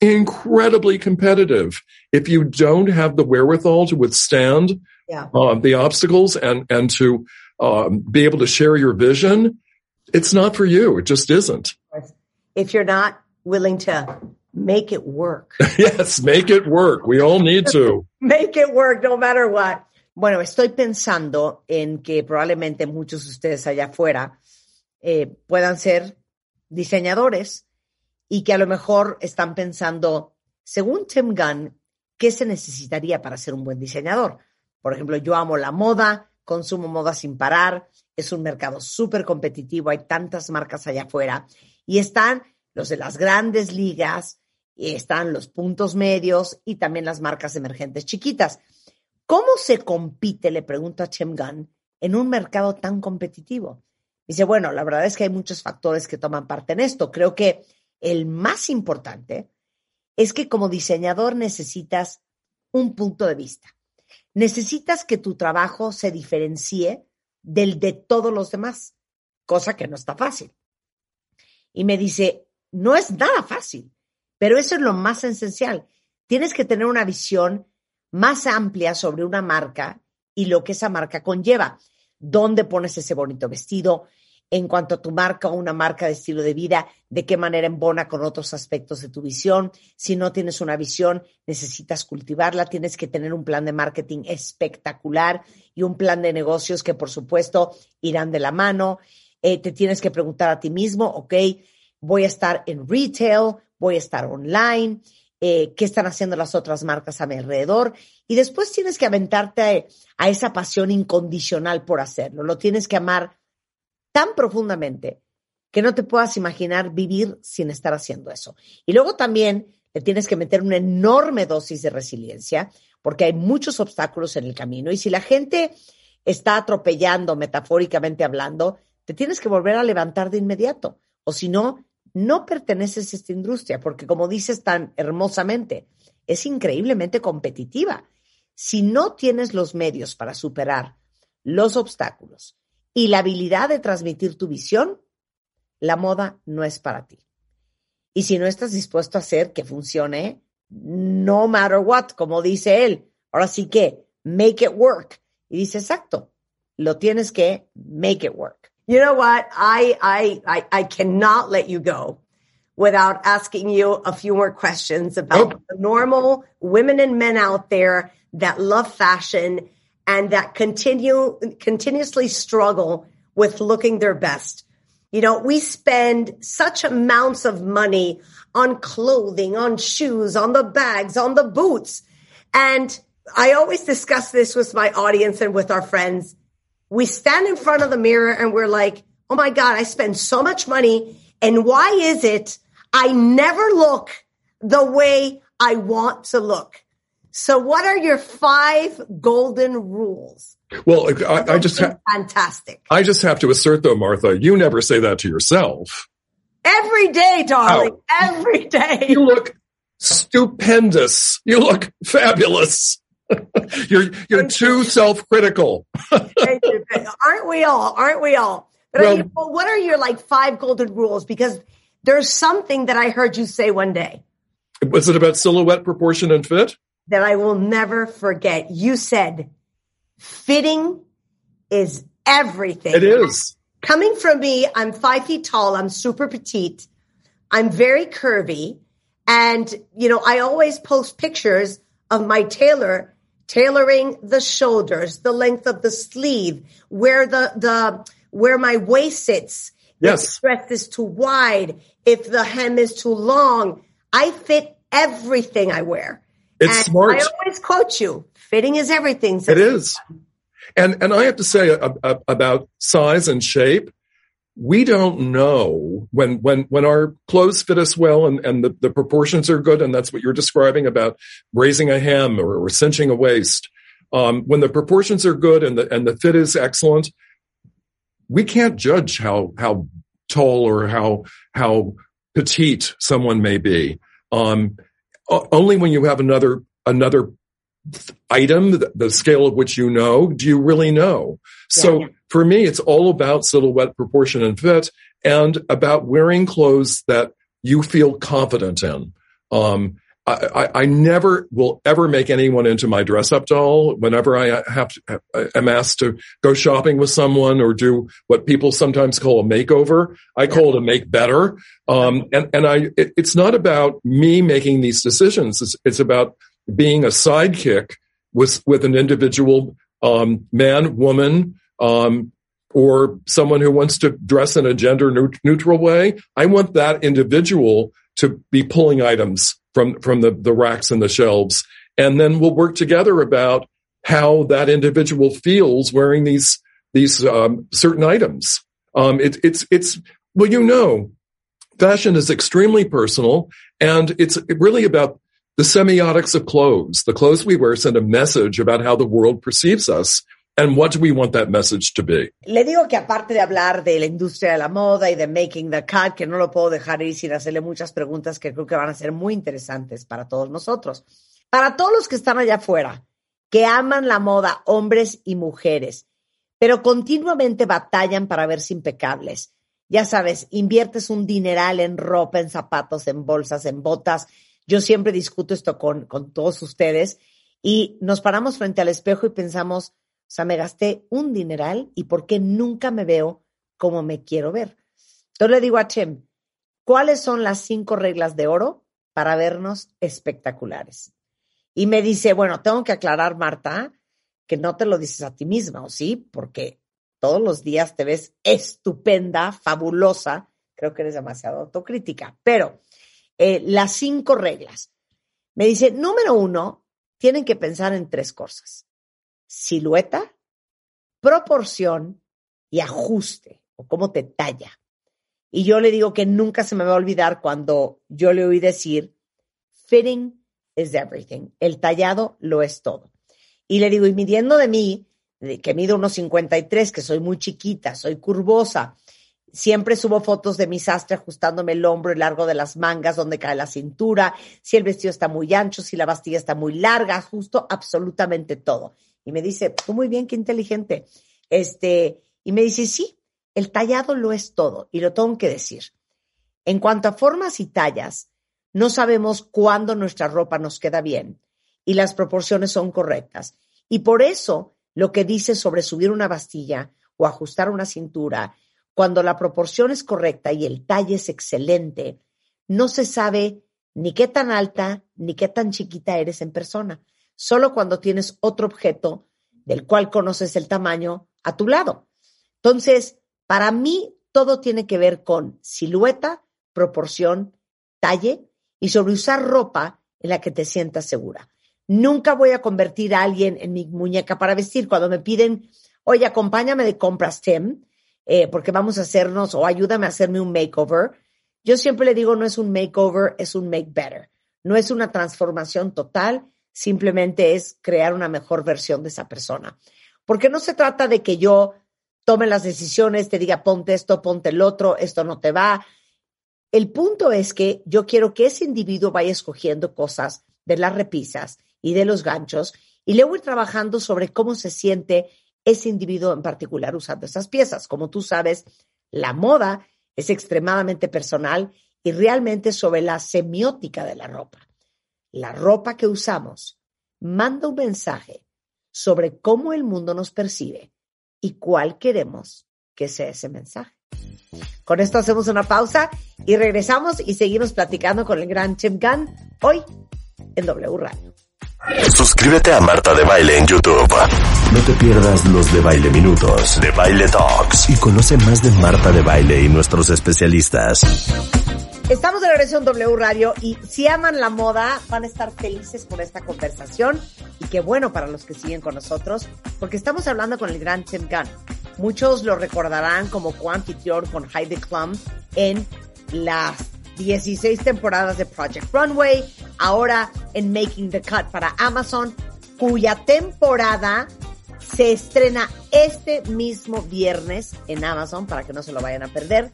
incredibly competitive. If you don't have the wherewithal to withstand yeah. uh, the obstacles and, and to um, be able to share your vision, it's not for you. It just isn't. If you're not willing to make it work. yes, make it work. We all need to. make it work no matter what. Bueno, estoy pensando en que probablemente muchos de ustedes allá afuera eh, puedan ser diseñadores y que a lo mejor están pensando, según Tim Gunn, ¿qué se necesitaría para ser un buen diseñador? Por ejemplo, yo amo la moda, consumo moda sin parar, es un mercado súper competitivo, hay tantas marcas allá afuera y están los de las grandes ligas, están los puntos medios y también las marcas emergentes chiquitas. ¿Cómo se compite, le pregunta Tim Gunn, en un mercado tan competitivo? Dice, bueno, la verdad es que hay muchos factores que toman parte en esto. Creo que el más importante es que como diseñador necesitas un punto de vista. Necesitas que tu trabajo se diferencie del de todos los demás, cosa que no está fácil. Y me dice, no es nada fácil, pero eso es lo más esencial. Tienes que tener una visión más amplia sobre una marca y lo que esa marca conlleva. ¿Dónde pones ese bonito vestido? En cuanto a tu marca o una marca de estilo de vida, de qué manera embona con otros aspectos de tu visión. Si no tienes una visión, necesitas cultivarla, tienes que tener un plan de marketing espectacular y un plan de negocios que por supuesto irán de la mano. Eh, te tienes que preguntar a ti mismo, ok, voy a estar en retail, voy a estar online, eh, qué están haciendo las otras marcas a mi alrededor. Y después tienes que aventarte a, esa pasión incondicional por hacerlo. Lo tienes que amar tan profundamente que no te puedas imaginar vivir sin estar haciendo eso. Y luego también te tienes que meter una enorme dosis de resiliencia porque hay muchos obstáculos en el camino. Y si la gente está atropellando, metafóricamente hablando, te tienes que volver a levantar de inmediato. O si no, no perteneces a esta industria, porque como dices tan hermosamente, es increíblemente competitiva. Si no tienes los medios para superar los obstáculos y la habilidad de transmitir tu visión, la moda no es para ti. Y si no estás dispuesto a hacer que funcione, no matter what, como dice él, ahora sí que make it work. Y dice, exacto, lo tienes que make it work. You know what? I, I, I, I cannot let you go without asking you a few more questions about oh. the normal women and men out there that love fashion and that continue, continuously struggle with looking their best. You know, we spend such amounts of money on clothing, on shoes, on the bags, on the boots. And I always discuss this with my audience and with our friends we stand in front of the mirror and we're like, oh my God, I spend so much money. And why is it I never look the way I want to look? So what are your five golden rules? Well, I, I just have fantastic. I just have to assert though, Martha, you never say that to yourself. Every day, darling. Oh. Every day. You look stupendous. You look fabulous. you're you're too self-critical. aren't we all? Aren't we all? But well, I mean, well, what are your like five golden rules? Because there's something that I heard you say one day. Was it about silhouette, proportion, and fit? That I will never forget. You said fitting is everything. It is. Coming from me, I'm five feet tall. I'm super petite. I'm very curvy. And, you know, I always post pictures of my tailor tailoring the shoulders, the length of the sleeve, where the, the, where my waist sits. Yes. If the dress is too wide, if the hem is too long, I fit everything I wear. It's and smart. I always quote you, fitting is everything. It is. And, and I have to say uh, uh, about size and shape, we don't know when when when our clothes fit us well and, and the, the proportions are good and that's what you're describing about raising a hem or, or cinching a waist um, when the proportions are good and the and the fit is excellent we can't judge how how tall or how how petite someone may be um, only when you have another another item, the scale of which you know, do you really know? Yeah, so yeah. for me, it's all about silhouette, proportion, and fit, and about wearing clothes that you feel confident in. Um, I, I, never will ever make anyone into my dress up doll. Whenever I have to, am asked to go shopping with someone or do what people sometimes call a makeover, I call it a make better. Um, and, and I, it, it's not about me making these decisions. It's, it's about being a sidekick with with an individual um, man, woman, um, or someone who wants to dress in a gender neutral way. I want that individual to be pulling items from, from the, the racks and the shelves. And then we'll work together about how that individual feels wearing these, these, um, certain items. Um, it, it's, it's, well, you know, fashion is extremely personal and it's really about the semiotics of clothes. The clothes we wear send a message about how the world perceives us. And what do we want that message to be? Le digo que aparte de hablar de la industria de la moda y de making the cut, que no lo puedo dejar ir sin hacerle muchas preguntas que creo que van a ser muy interesantes para todos nosotros. Para todos los que están allá afuera, que aman la moda, hombres y mujeres, pero continuamente batallan para verse impecables. Ya sabes, inviertes un dineral en ropa, en zapatos, en bolsas, en botas. Yo siempre discuto esto con, con todos ustedes y nos paramos frente al espejo y pensamos, sea, me gasté un dineral y ¿por qué nunca me veo como me quiero ver? Entonces le digo a Chem, ¿cuáles son las cinco reglas de oro para vernos espectaculares? Y me dice, bueno, tengo que aclarar, Marta, que no te lo dices a ti misma, ¿o sí? Porque todos los días te ves estupenda, fabulosa. Creo que eres demasiado autocrítica. Pero eh, las cinco reglas. Me dice, número uno, tienen que pensar en tres cosas silueta, proporción y ajuste, o cómo te talla. Y yo le digo que nunca se me va a olvidar cuando yo le oí decir, fitting is everything. El tallado lo es todo. Y le digo, y midiendo de mí, que mido unos 53, que soy muy chiquita, soy curvosa, siempre subo fotos de mi sastre ajustándome el hombro, el largo de las mangas, donde cae la cintura, si el vestido está muy ancho, si la bastilla está muy larga, justo absolutamente todo. Y me dice, tú muy bien, qué inteligente. Este, y me dice, sí, el tallado lo es todo, y lo tengo que decir. En cuanto a formas y tallas, no sabemos cuándo nuestra ropa nos queda bien y las proporciones son correctas. Y por eso lo que dice sobre subir una bastilla o ajustar una cintura, cuando la proporción es correcta y el talle es excelente, no se sabe ni qué tan alta ni qué tan chiquita eres en persona solo cuando tienes otro objeto del cual conoces el tamaño a tu lado. Entonces, para mí, todo tiene que ver con silueta, proporción, talle y sobre usar ropa en la que te sientas segura. Nunca voy a convertir a alguien en mi muñeca para vestir. Cuando me piden, oye, acompáñame de compras, Tim, eh, porque vamos a hacernos o ayúdame a hacerme un makeover. Yo siempre le digo, no es un makeover, es un make better. No es una transformación total, simplemente es crear una mejor versión de esa persona. Porque no se trata de que yo tome las decisiones, te diga ponte esto, ponte el otro, esto no te va. El punto es que yo quiero que ese individuo vaya escogiendo cosas de las repisas y de los ganchos y le voy trabajando sobre cómo se siente ese individuo en particular usando esas piezas. Como tú sabes, la moda es extremadamente personal y realmente sobre la semiótica de la ropa la ropa que usamos manda un mensaje sobre cómo el mundo nos percibe y cuál queremos que sea ese mensaje. Con esto hacemos una pausa y regresamos y seguimos platicando con el gran Chip Gunn hoy en W Radio. Suscríbete a Marta de Baile en YouTube. No te pierdas los de Baile Minutos, de Baile Talks y conoce más de Marta de Baile y nuestros especialistas. Estamos de regreso en W Radio y si aman la moda van a estar felices por esta conversación y qué bueno para los que siguen con nosotros porque estamos hablando con el gran Tim Gunn. Muchos lo recordarán como coanfitrión con Heidi Klum en las 16 temporadas de Project Runway, ahora en Making the Cut para Amazon, cuya temporada se estrena este mismo viernes en Amazon para que no se lo vayan a perder.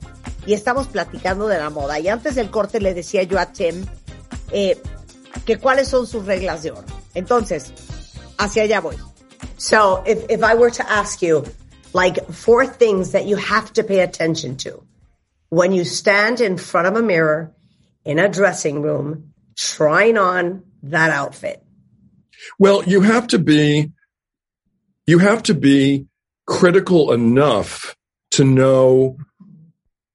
Y estamos platicando de la moda. Y antes del corte le decía yo a Tim eh, que cuáles son sus reglas de oro. Entonces, hacia allá voy. So, if, if I were to ask you, like four things that you have to pay attention to when you stand in front of a mirror in a dressing room trying on that outfit? Well, you have to be you have to be critical enough to know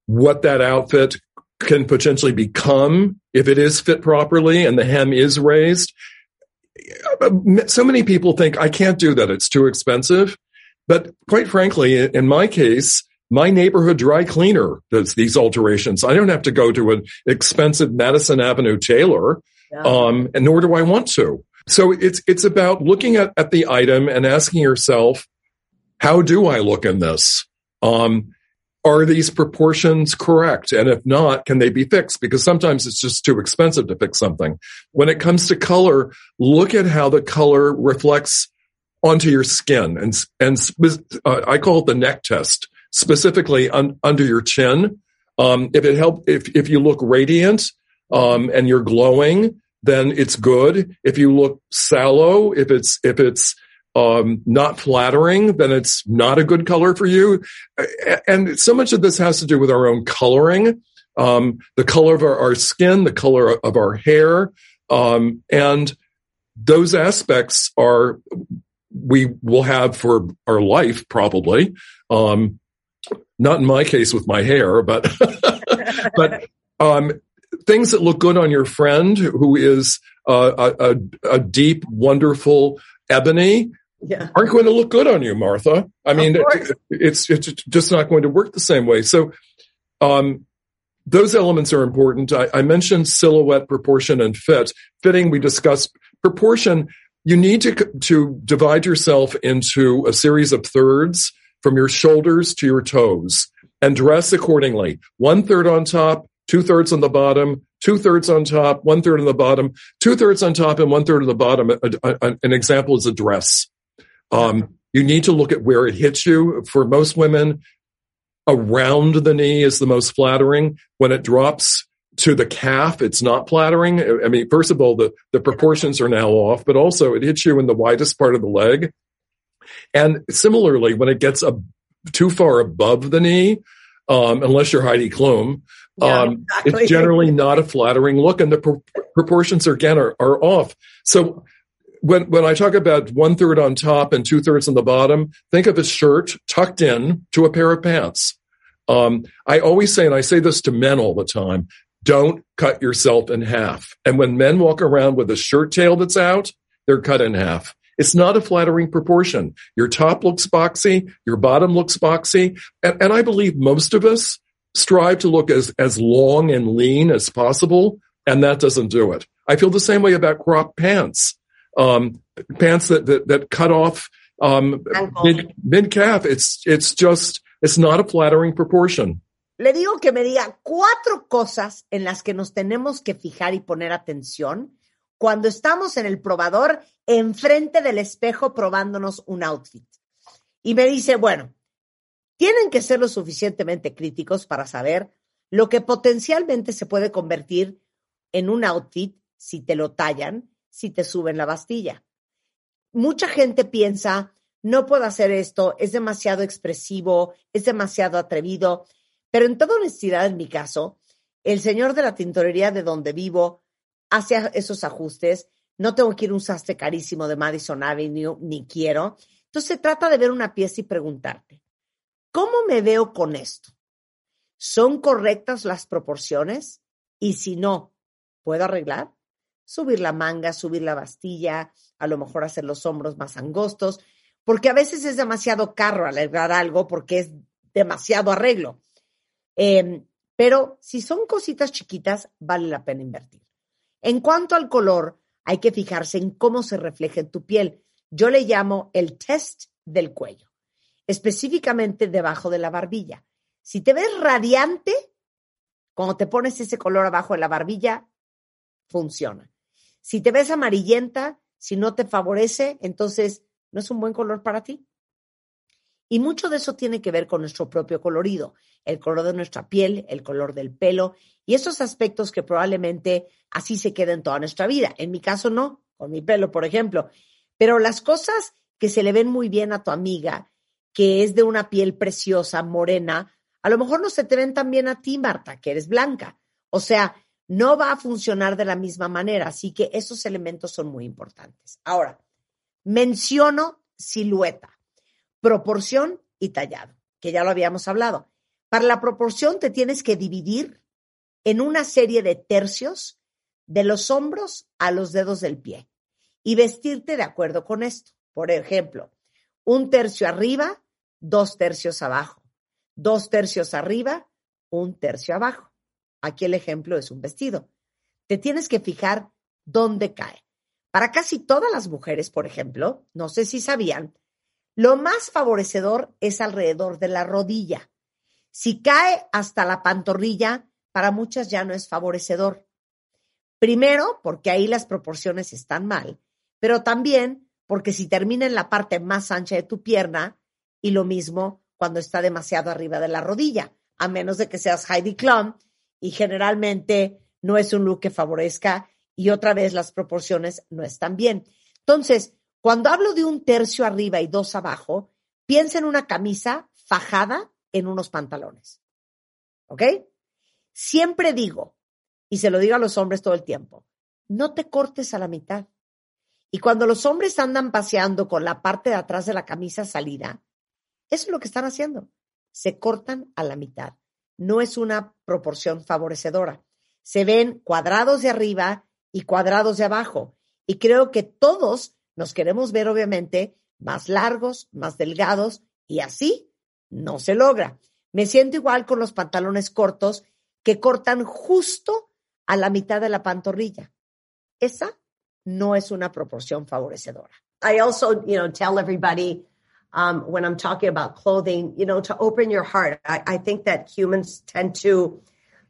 what that outfit can potentially become if it is fit properly and the hem is raised. So many people think I can't do that. It's too expensive. But quite frankly, in my case, my neighborhood dry cleaner does these alterations. I don't have to go to an expensive Madison Avenue tailor, yeah. um, and nor do I want to. So it's it's about looking at, at the item and asking yourself, how do I look in this? Um, are these proportions correct? And if not, can they be fixed? Because sometimes it's just too expensive to fix something. When it comes to color, look at how the color reflects onto your skin. And, and uh, I call it the neck test, specifically un, under your chin. Um, if it help, if, if you look radiant, um, and you're glowing, then it's good. If you look sallow, if it's, if it's, um, not flattering, then it's not a good color for you. And so much of this has to do with our own coloring, um, the color of our, our, skin, the color of our hair, um, and those aspects are we will have for our life probably. Um, not in my case with my hair, but but um, things that look good on your friend who is uh, a, a, a deep, wonderful ebony yeah. aren't going to look good on you, Martha. I mean, it's it's just not going to work the same way. So, um, those elements are important. I, I, mentioned silhouette, proportion, and fit. Fitting, we discussed proportion. You need to to divide yourself into a series of thirds from your shoulders to your toes and dress accordingly. One third on top, two thirds on the bottom, two thirds on top, one third on the bottom, two thirds on top, and one third on the bottom. A, a, an example is a dress. Um, you need to look at where it hits you. For most women, around the knee is the most flattering. When it drops to the calf, it's not flattering. I mean, first of all, the, the proportions are now off, but also it hits you in the widest part of the leg. And similarly, when it gets a, too far above the knee, um, unless you're Heidi Klum, yeah, um, exactly. it's generally not a flattering look, and the pro- proportions again are, are off. So when when I talk about one third on top and two thirds on the bottom, think of a shirt tucked in to a pair of pants. Um, I always say, and I say this to men all the time, don't cut yourself in half. And when men walk around with a shirt tail that's out, they're cut in half. It's not a flattering proportion. Your top looks boxy, your bottom looks boxy, and, and I believe most of us strive to look as as long and lean as possible, and that doesn't do it. I feel the same way about crop pants um, pants that, that, that cut off um, mid, mid calf. It's, it's just, it's not a flattering proportion. Le digo que me diga cuatro cosas en las que nos tenemos que fijar y poner atención cuando estamos en el probador enfrente del espejo probándonos un outfit. Y me dice, bueno, tienen que ser lo suficientemente críticos para saber lo que potencialmente se puede convertir en un outfit si te lo tallan si te suben la bastilla. Mucha gente piensa, no puedo hacer esto, es demasiado expresivo, es demasiado atrevido, pero en toda honestidad, en mi caso, el señor de la tintorería de donde vivo hace esos ajustes. No tengo que ir a un sastre carísimo de Madison Avenue, ni quiero. Entonces se trata de ver una pieza y preguntarte, ¿cómo me veo con esto? ¿Son correctas las proporciones? Y si no, ¿puedo arreglar? subir la manga, subir la bastilla, a lo mejor hacer los hombros más angostos, porque a veces es demasiado carro alegrar algo porque es demasiado arreglo. Em, pero si son cositas chiquitas, vale la pena invertir. En cuanto al color, hay que fijarse en cómo se refleja en tu piel. Yo le llamo el test del cuello, específicamente debajo de la barbilla. Si te ves radiante, cuando te pones ese color abajo de la barbilla, funciona. Si te ves amarillenta, si no te favorece, entonces no es un buen color para ti. Y mucho de eso tiene que ver con nuestro propio colorido, el color de nuestra piel, el color del pelo y esos aspectos que probablemente así se queden toda nuestra vida. En mi caso no, con mi pelo, por ejemplo. Pero las cosas que se le ven muy bien a tu amiga, que es de una piel preciosa, morena, a lo mejor no se te ven tan bien a ti, Marta, que eres blanca. O sea, no va a funcionar de la misma manera. Así que esos elementos son muy importantes. Ahora, menciono silueta, proporción y tallado, que ya lo habíamos hablado. Para la proporción te tienes que dividir en una serie de tercios de los hombros a los dedos del pie y vestirte de acuerdo con esto. Por ejemplo, un tercio arriba, dos tercios abajo. Dos tercios arriba, un tercio abajo. Aquí el ejemplo es un vestido. Te tienes que fijar dónde cae. Para casi todas las mujeres, por ejemplo, no sé si sabían, lo más favorecedor es alrededor de la rodilla. Si cae hasta la pantorrilla, para muchas ya no es favorecedor. Primero, porque ahí las proporciones están mal, pero también porque si termina en la parte más ancha de tu pierna, y lo mismo cuando está demasiado arriba de la rodilla, a menos de que seas Heidi Klum, y generalmente no es un look que favorezca, y otra vez las proporciones no están bien. Entonces, cuando hablo de un tercio arriba y dos abajo, piensa en una camisa fajada en unos pantalones. ¿Ok? Siempre digo, y se lo digo a los hombres todo el tiempo, no te cortes a la mitad. Y cuando los hombres andan paseando con la parte de atrás de la camisa salida, eso es lo que están haciendo. Se cortan a la mitad. No es una proporción favorecedora. Se ven cuadrados de arriba y cuadrados de abajo. Y creo que todos nos queremos ver, obviamente, más largos, más delgados, y así no se logra. Me siento igual con los pantalones cortos que cortan justo a la mitad de la pantorrilla. Esa no es una proporción favorecedora. I also, you know, tell everybody um, when I'm talking about clothing, you know, to open your heart. I, I think that humans tend to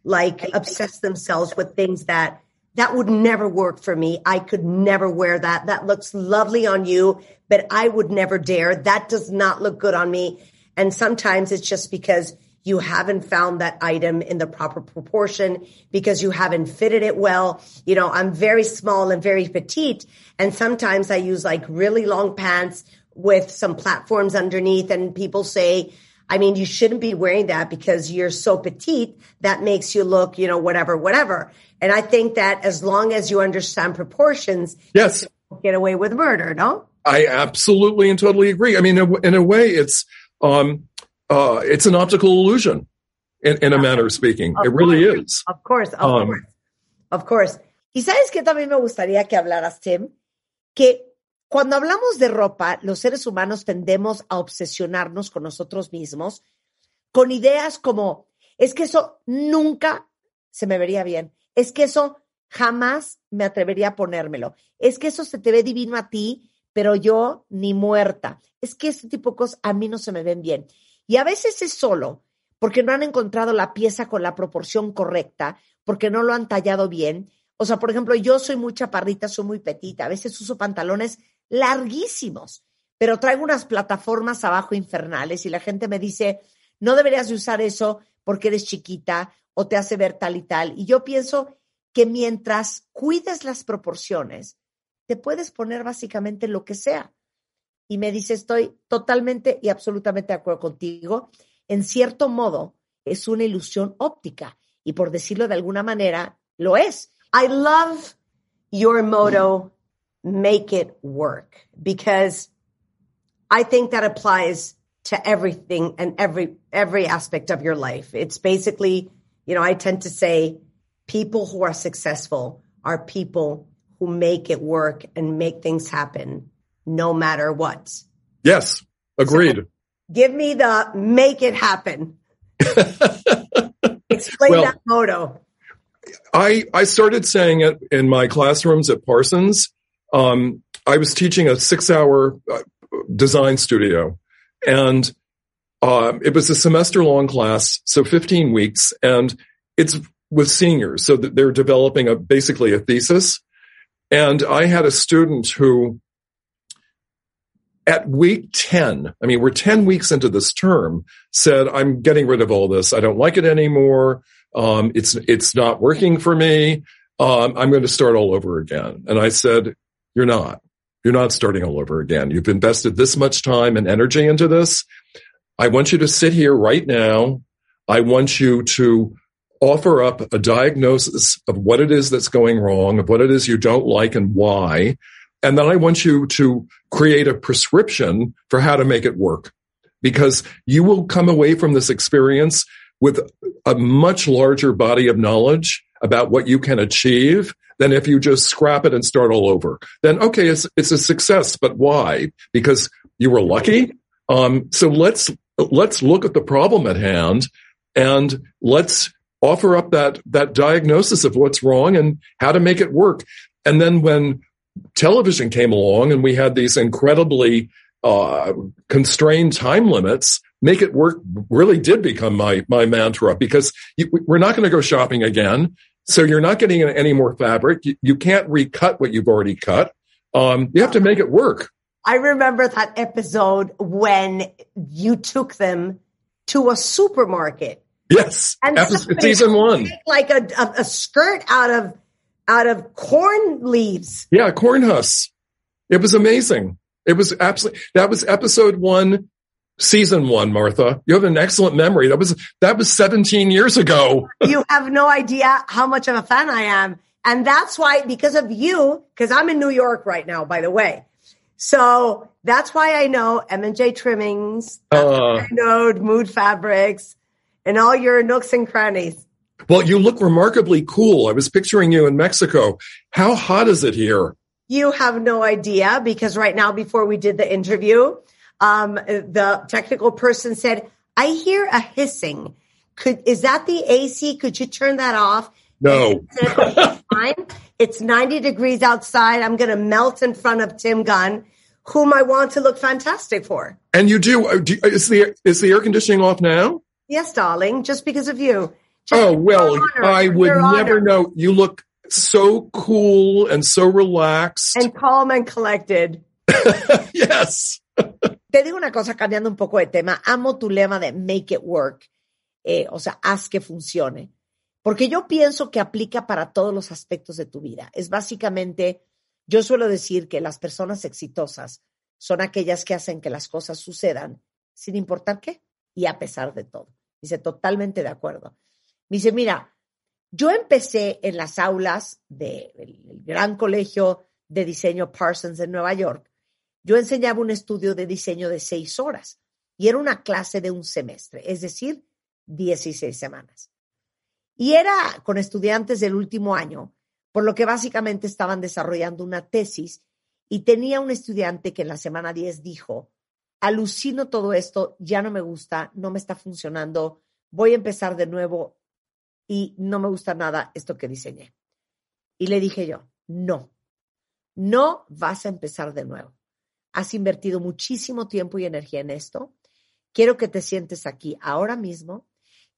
like obsess themselves with things that that would never work for me. I could never wear that. That looks lovely on you, but I would never dare. That does not look good on me. And sometimes it's just because you haven't found that item in the proper proportion because you haven't fitted it well. You know, I'm very small and very petite. And sometimes I use like really long pants with some platforms underneath and people say, I mean, you shouldn't be wearing that because you're so petite. That makes you look, you know, whatever, whatever. And I think that as long as you understand proportions, yes, get away with murder, no? I absolutely and totally agree. I mean, in a way, it's um, uh, it's an optical illusion in, in a manner of speaking. Of it really is. Of course, of Um, course. Of course. Y sabes que también me gustaría que hablaras, Tim, que cuando hablamos de ropa, los seres humanos tendemos a obsesionarnos con nosotros mismos, con ideas como, es que eso nunca se me vería bien, es que eso jamás me atrevería a ponérmelo, es que eso se te ve divino a ti, pero yo ni muerta, es que este tipo de cosas a mí no se me ven bien. Y a veces es solo porque no han encontrado la pieza con la proporción correcta, porque no lo han tallado bien. O sea, por ejemplo, yo soy muy chaparrita, soy muy petita, a veces uso pantalones larguísimos, pero traigo unas plataformas abajo infernales y la gente me dice, no deberías de usar eso porque eres chiquita o te hace ver tal y tal. Y yo pienso que mientras cuides las proporciones, te puedes poner básicamente lo que sea. Y me dice, estoy totalmente y absolutamente de acuerdo contigo. En cierto modo, es una ilusión óptica y por decirlo de alguna manera, lo es. I love your motto, make it work, because I think that applies to everything and every, every aspect of your life. It's basically, you know, I tend to say people who are successful are people who make it work and make things happen no matter what. Yes, agreed. Give me the make it happen. Explain Well- that motto. I, I started saying it in my classrooms at Parsons. Um, I was teaching a six hour uh, design studio and um, it was a semester long class, so 15 weeks, and it's with seniors, so that they're developing a basically a thesis. And I had a student who, at week 10, I mean, we're 10 weeks into this term, said, I'm getting rid of all this. I don't like it anymore. Um, it's, it's not working for me. Um, I'm going to start all over again. And I said, you're not. You're not starting all over again. You've invested this much time and energy into this. I want you to sit here right now. I want you to offer up a diagnosis of what it is that's going wrong, of what it is you don't like and why. And then I want you to create a prescription for how to make it work because you will come away from this experience with a much larger body of knowledge about what you can achieve than if you just scrap it and start all over. Then, okay, it's, it's a success, but why? Because you were lucky. Um, so let's, let's look at the problem at hand and let's offer up that, that diagnosis of what's wrong and how to make it work. And then when television came along and we had these incredibly uh, constrained time limits, make it work really did become my my mantra because you, we're not going to go shopping again. So you're not getting any more fabric. You, you can't recut what you've already cut. Um, you have to make it work. I remember that episode when you took them to a supermarket. Yes, and episode, season one, like a, a, a skirt out of out of corn leaves. Yeah, corn husks. It was amazing. It was absolutely, that was episode one, season one, Martha. You have an excellent memory. That was, that was 17 years ago. you have no idea how much of a fan I am. And that's why, because of you, because I'm in New York right now, by the way. So that's why I know M&J Trimmings. Uh, I know Mood Fabrics and all your nooks and crannies. Well, you look remarkably cool. I was picturing you in Mexico. How hot is it here? You have no idea because right now, before we did the interview, um, the technical person said, I hear a hissing. Could, is that the AC? Could you turn that off? No. it's 90 degrees outside. I'm going to melt in front of Tim Gunn, whom I want to look fantastic for. And you do, uh, do is the, is the air conditioning off now? Yes, darling, just because of you. Just oh, well, I would never honor. know. You look so cool and so relaxed. And calm and collected. yes. Te digo una cosa, cambiando un poco de tema. Amo tu lema de make it work. Eh, o sea, haz que funcione. Porque yo pienso que aplica para todos los aspectos de tu vida. Es básicamente, yo suelo decir que las personas exitosas son aquellas que hacen que las cosas sucedan sin importar qué y a pesar de todo. Dice, totalmente de acuerdo. Dice, mira, yo empecé en las aulas del gran colegio de diseño Parsons en Nueva York. Yo enseñaba un estudio de diseño de seis horas y era una clase de un semestre, es decir, 16 semanas. Y era con estudiantes del último año, por lo que básicamente estaban desarrollando una tesis y tenía un estudiante que en la semana 10 dijo, alucino todo esto, ya no me gusta, no me está funcionando, voy a empezar de nuevo y no me gusta nada esto que diseñé. Y le dije yo, no, no vas a empezar de nuevo. Has invertido muchísimo tiempo y energía en esto. Quiero que te sientes aquí ahora mismo.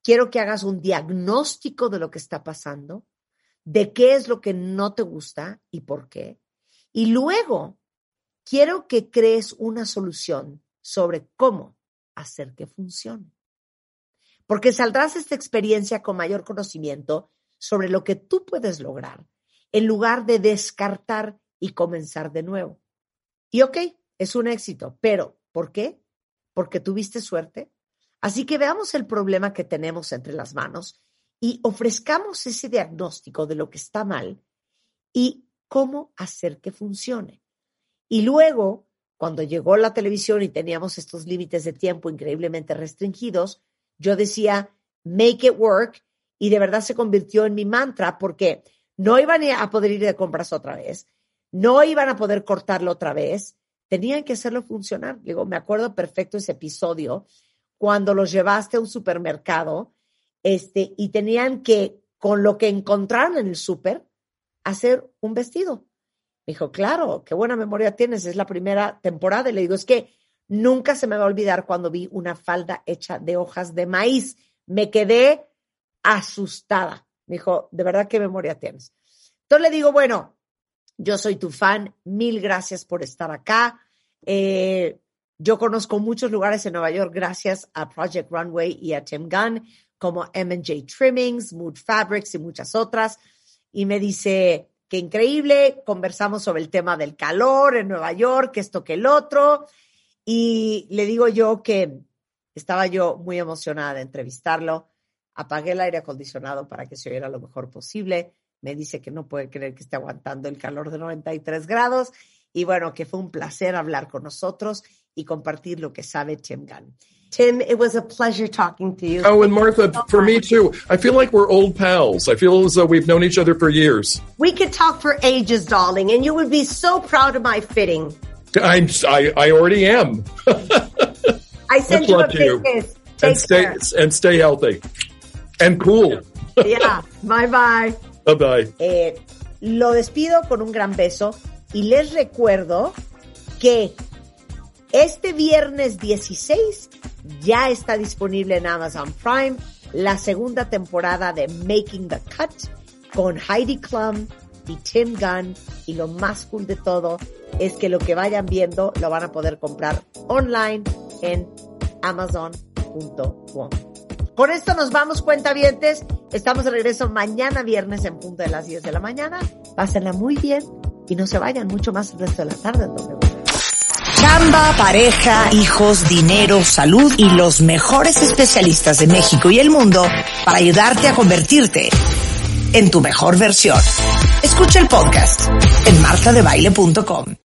Quiero que hagas un diagnóstico de lo que está pasando, de qué es lo que no te gusta y por qué. Y luego quiero que crees una solución sobre cómo hacer que funcione porque saldrás de esta experiencia con mayor conocimiento sobre lo que tú puedes lograr, en lugar de descartar y comenzar de nuevo. Y ok, es un éxito, pero ¿por qué? Porque tuviste suerte. Así que veamos el problema que tenemos entre las manos y ofrezcamos ese diagnóstico de lo que está mal y cómo hacer que funcione. Y luego, cuando llegó la televisión y teníamos estos límites de tiempo increíblemente restringidos, yo decía, make it work, y de verdad se convirtió en mi mantra porque no iban a poder ir de compras otra vez, no iban a poder cortarlo otra vez, tenían que hacerlo funcionar. Digo, me acuerdo perfecto ese episodio cuando los llevaste a un supermercado este, y tenían que, con lo que encontraron en el súper, hacer un vestido. Me dijo, claro, qué buena memoria tienes, es la primera temporada. Y le digo, es que Nunca se me va a olvidar cuando vi una falda hecha de hojas de maíz. Me quedé asustada. Me dijo, de verdad qué memoria tienes. Entonces le digo, bueno, yo soy tu fan, mil gracias por estar acá. Eh, yo conozco muchos lugares en Nueva York gracias a Project Runway y a Tim Gunn, como M&J Trimmings, Mood Fabrics y muchas otras. Y me dice, qué increíble, conversamos sobre el tema del calor en Nueva York, esto que el otro. Y le digo yo que estaba yo muy emocionada de entrevistarlo. Apagué el aire acondicionado para que se oyera lo mejor posible. Me dice que no puede creer que esté aguantando el calor de 93 grados. Y bueno, que fue un placer hablar con nosotros y compartir lo que sabe Tim Gunn. Tim, it was a pleasure talking to you. Oh, and Martha, for me too. I feel like we're old pals. I feel as though we've known each other for years. We could talk for ages, darling, and you would be so proud of my fitting. I'm, I, I already am. I sent you a you. kiss. and Take stay care. and stay healthy and cool. Yeah. Bye bye. Bye bye. Eh, lo despido con un gran beso y les recuerdo que este viernes 16 ya está disponible en Amazon Prime la segunda temporada de Making the Cut con Heidi Klum y Tim Gunn y lo más cool de todo es que lo que vayan viendo lo van a poder comprar online en amazon.com. Con esto nos vamos, cuentavientes. Estamos de regreso mañana viernes en punto de las 10 de la mañana. Pásenla muy bien y no se vayan mucho más el resto de la tarde en W. Chamba, pareja, hijos, dinero, salud y los mejores especialistas de México y el mundo para ayudarte a convertirte en tu mejor versión. Escucha el podcast en martadebaile.com.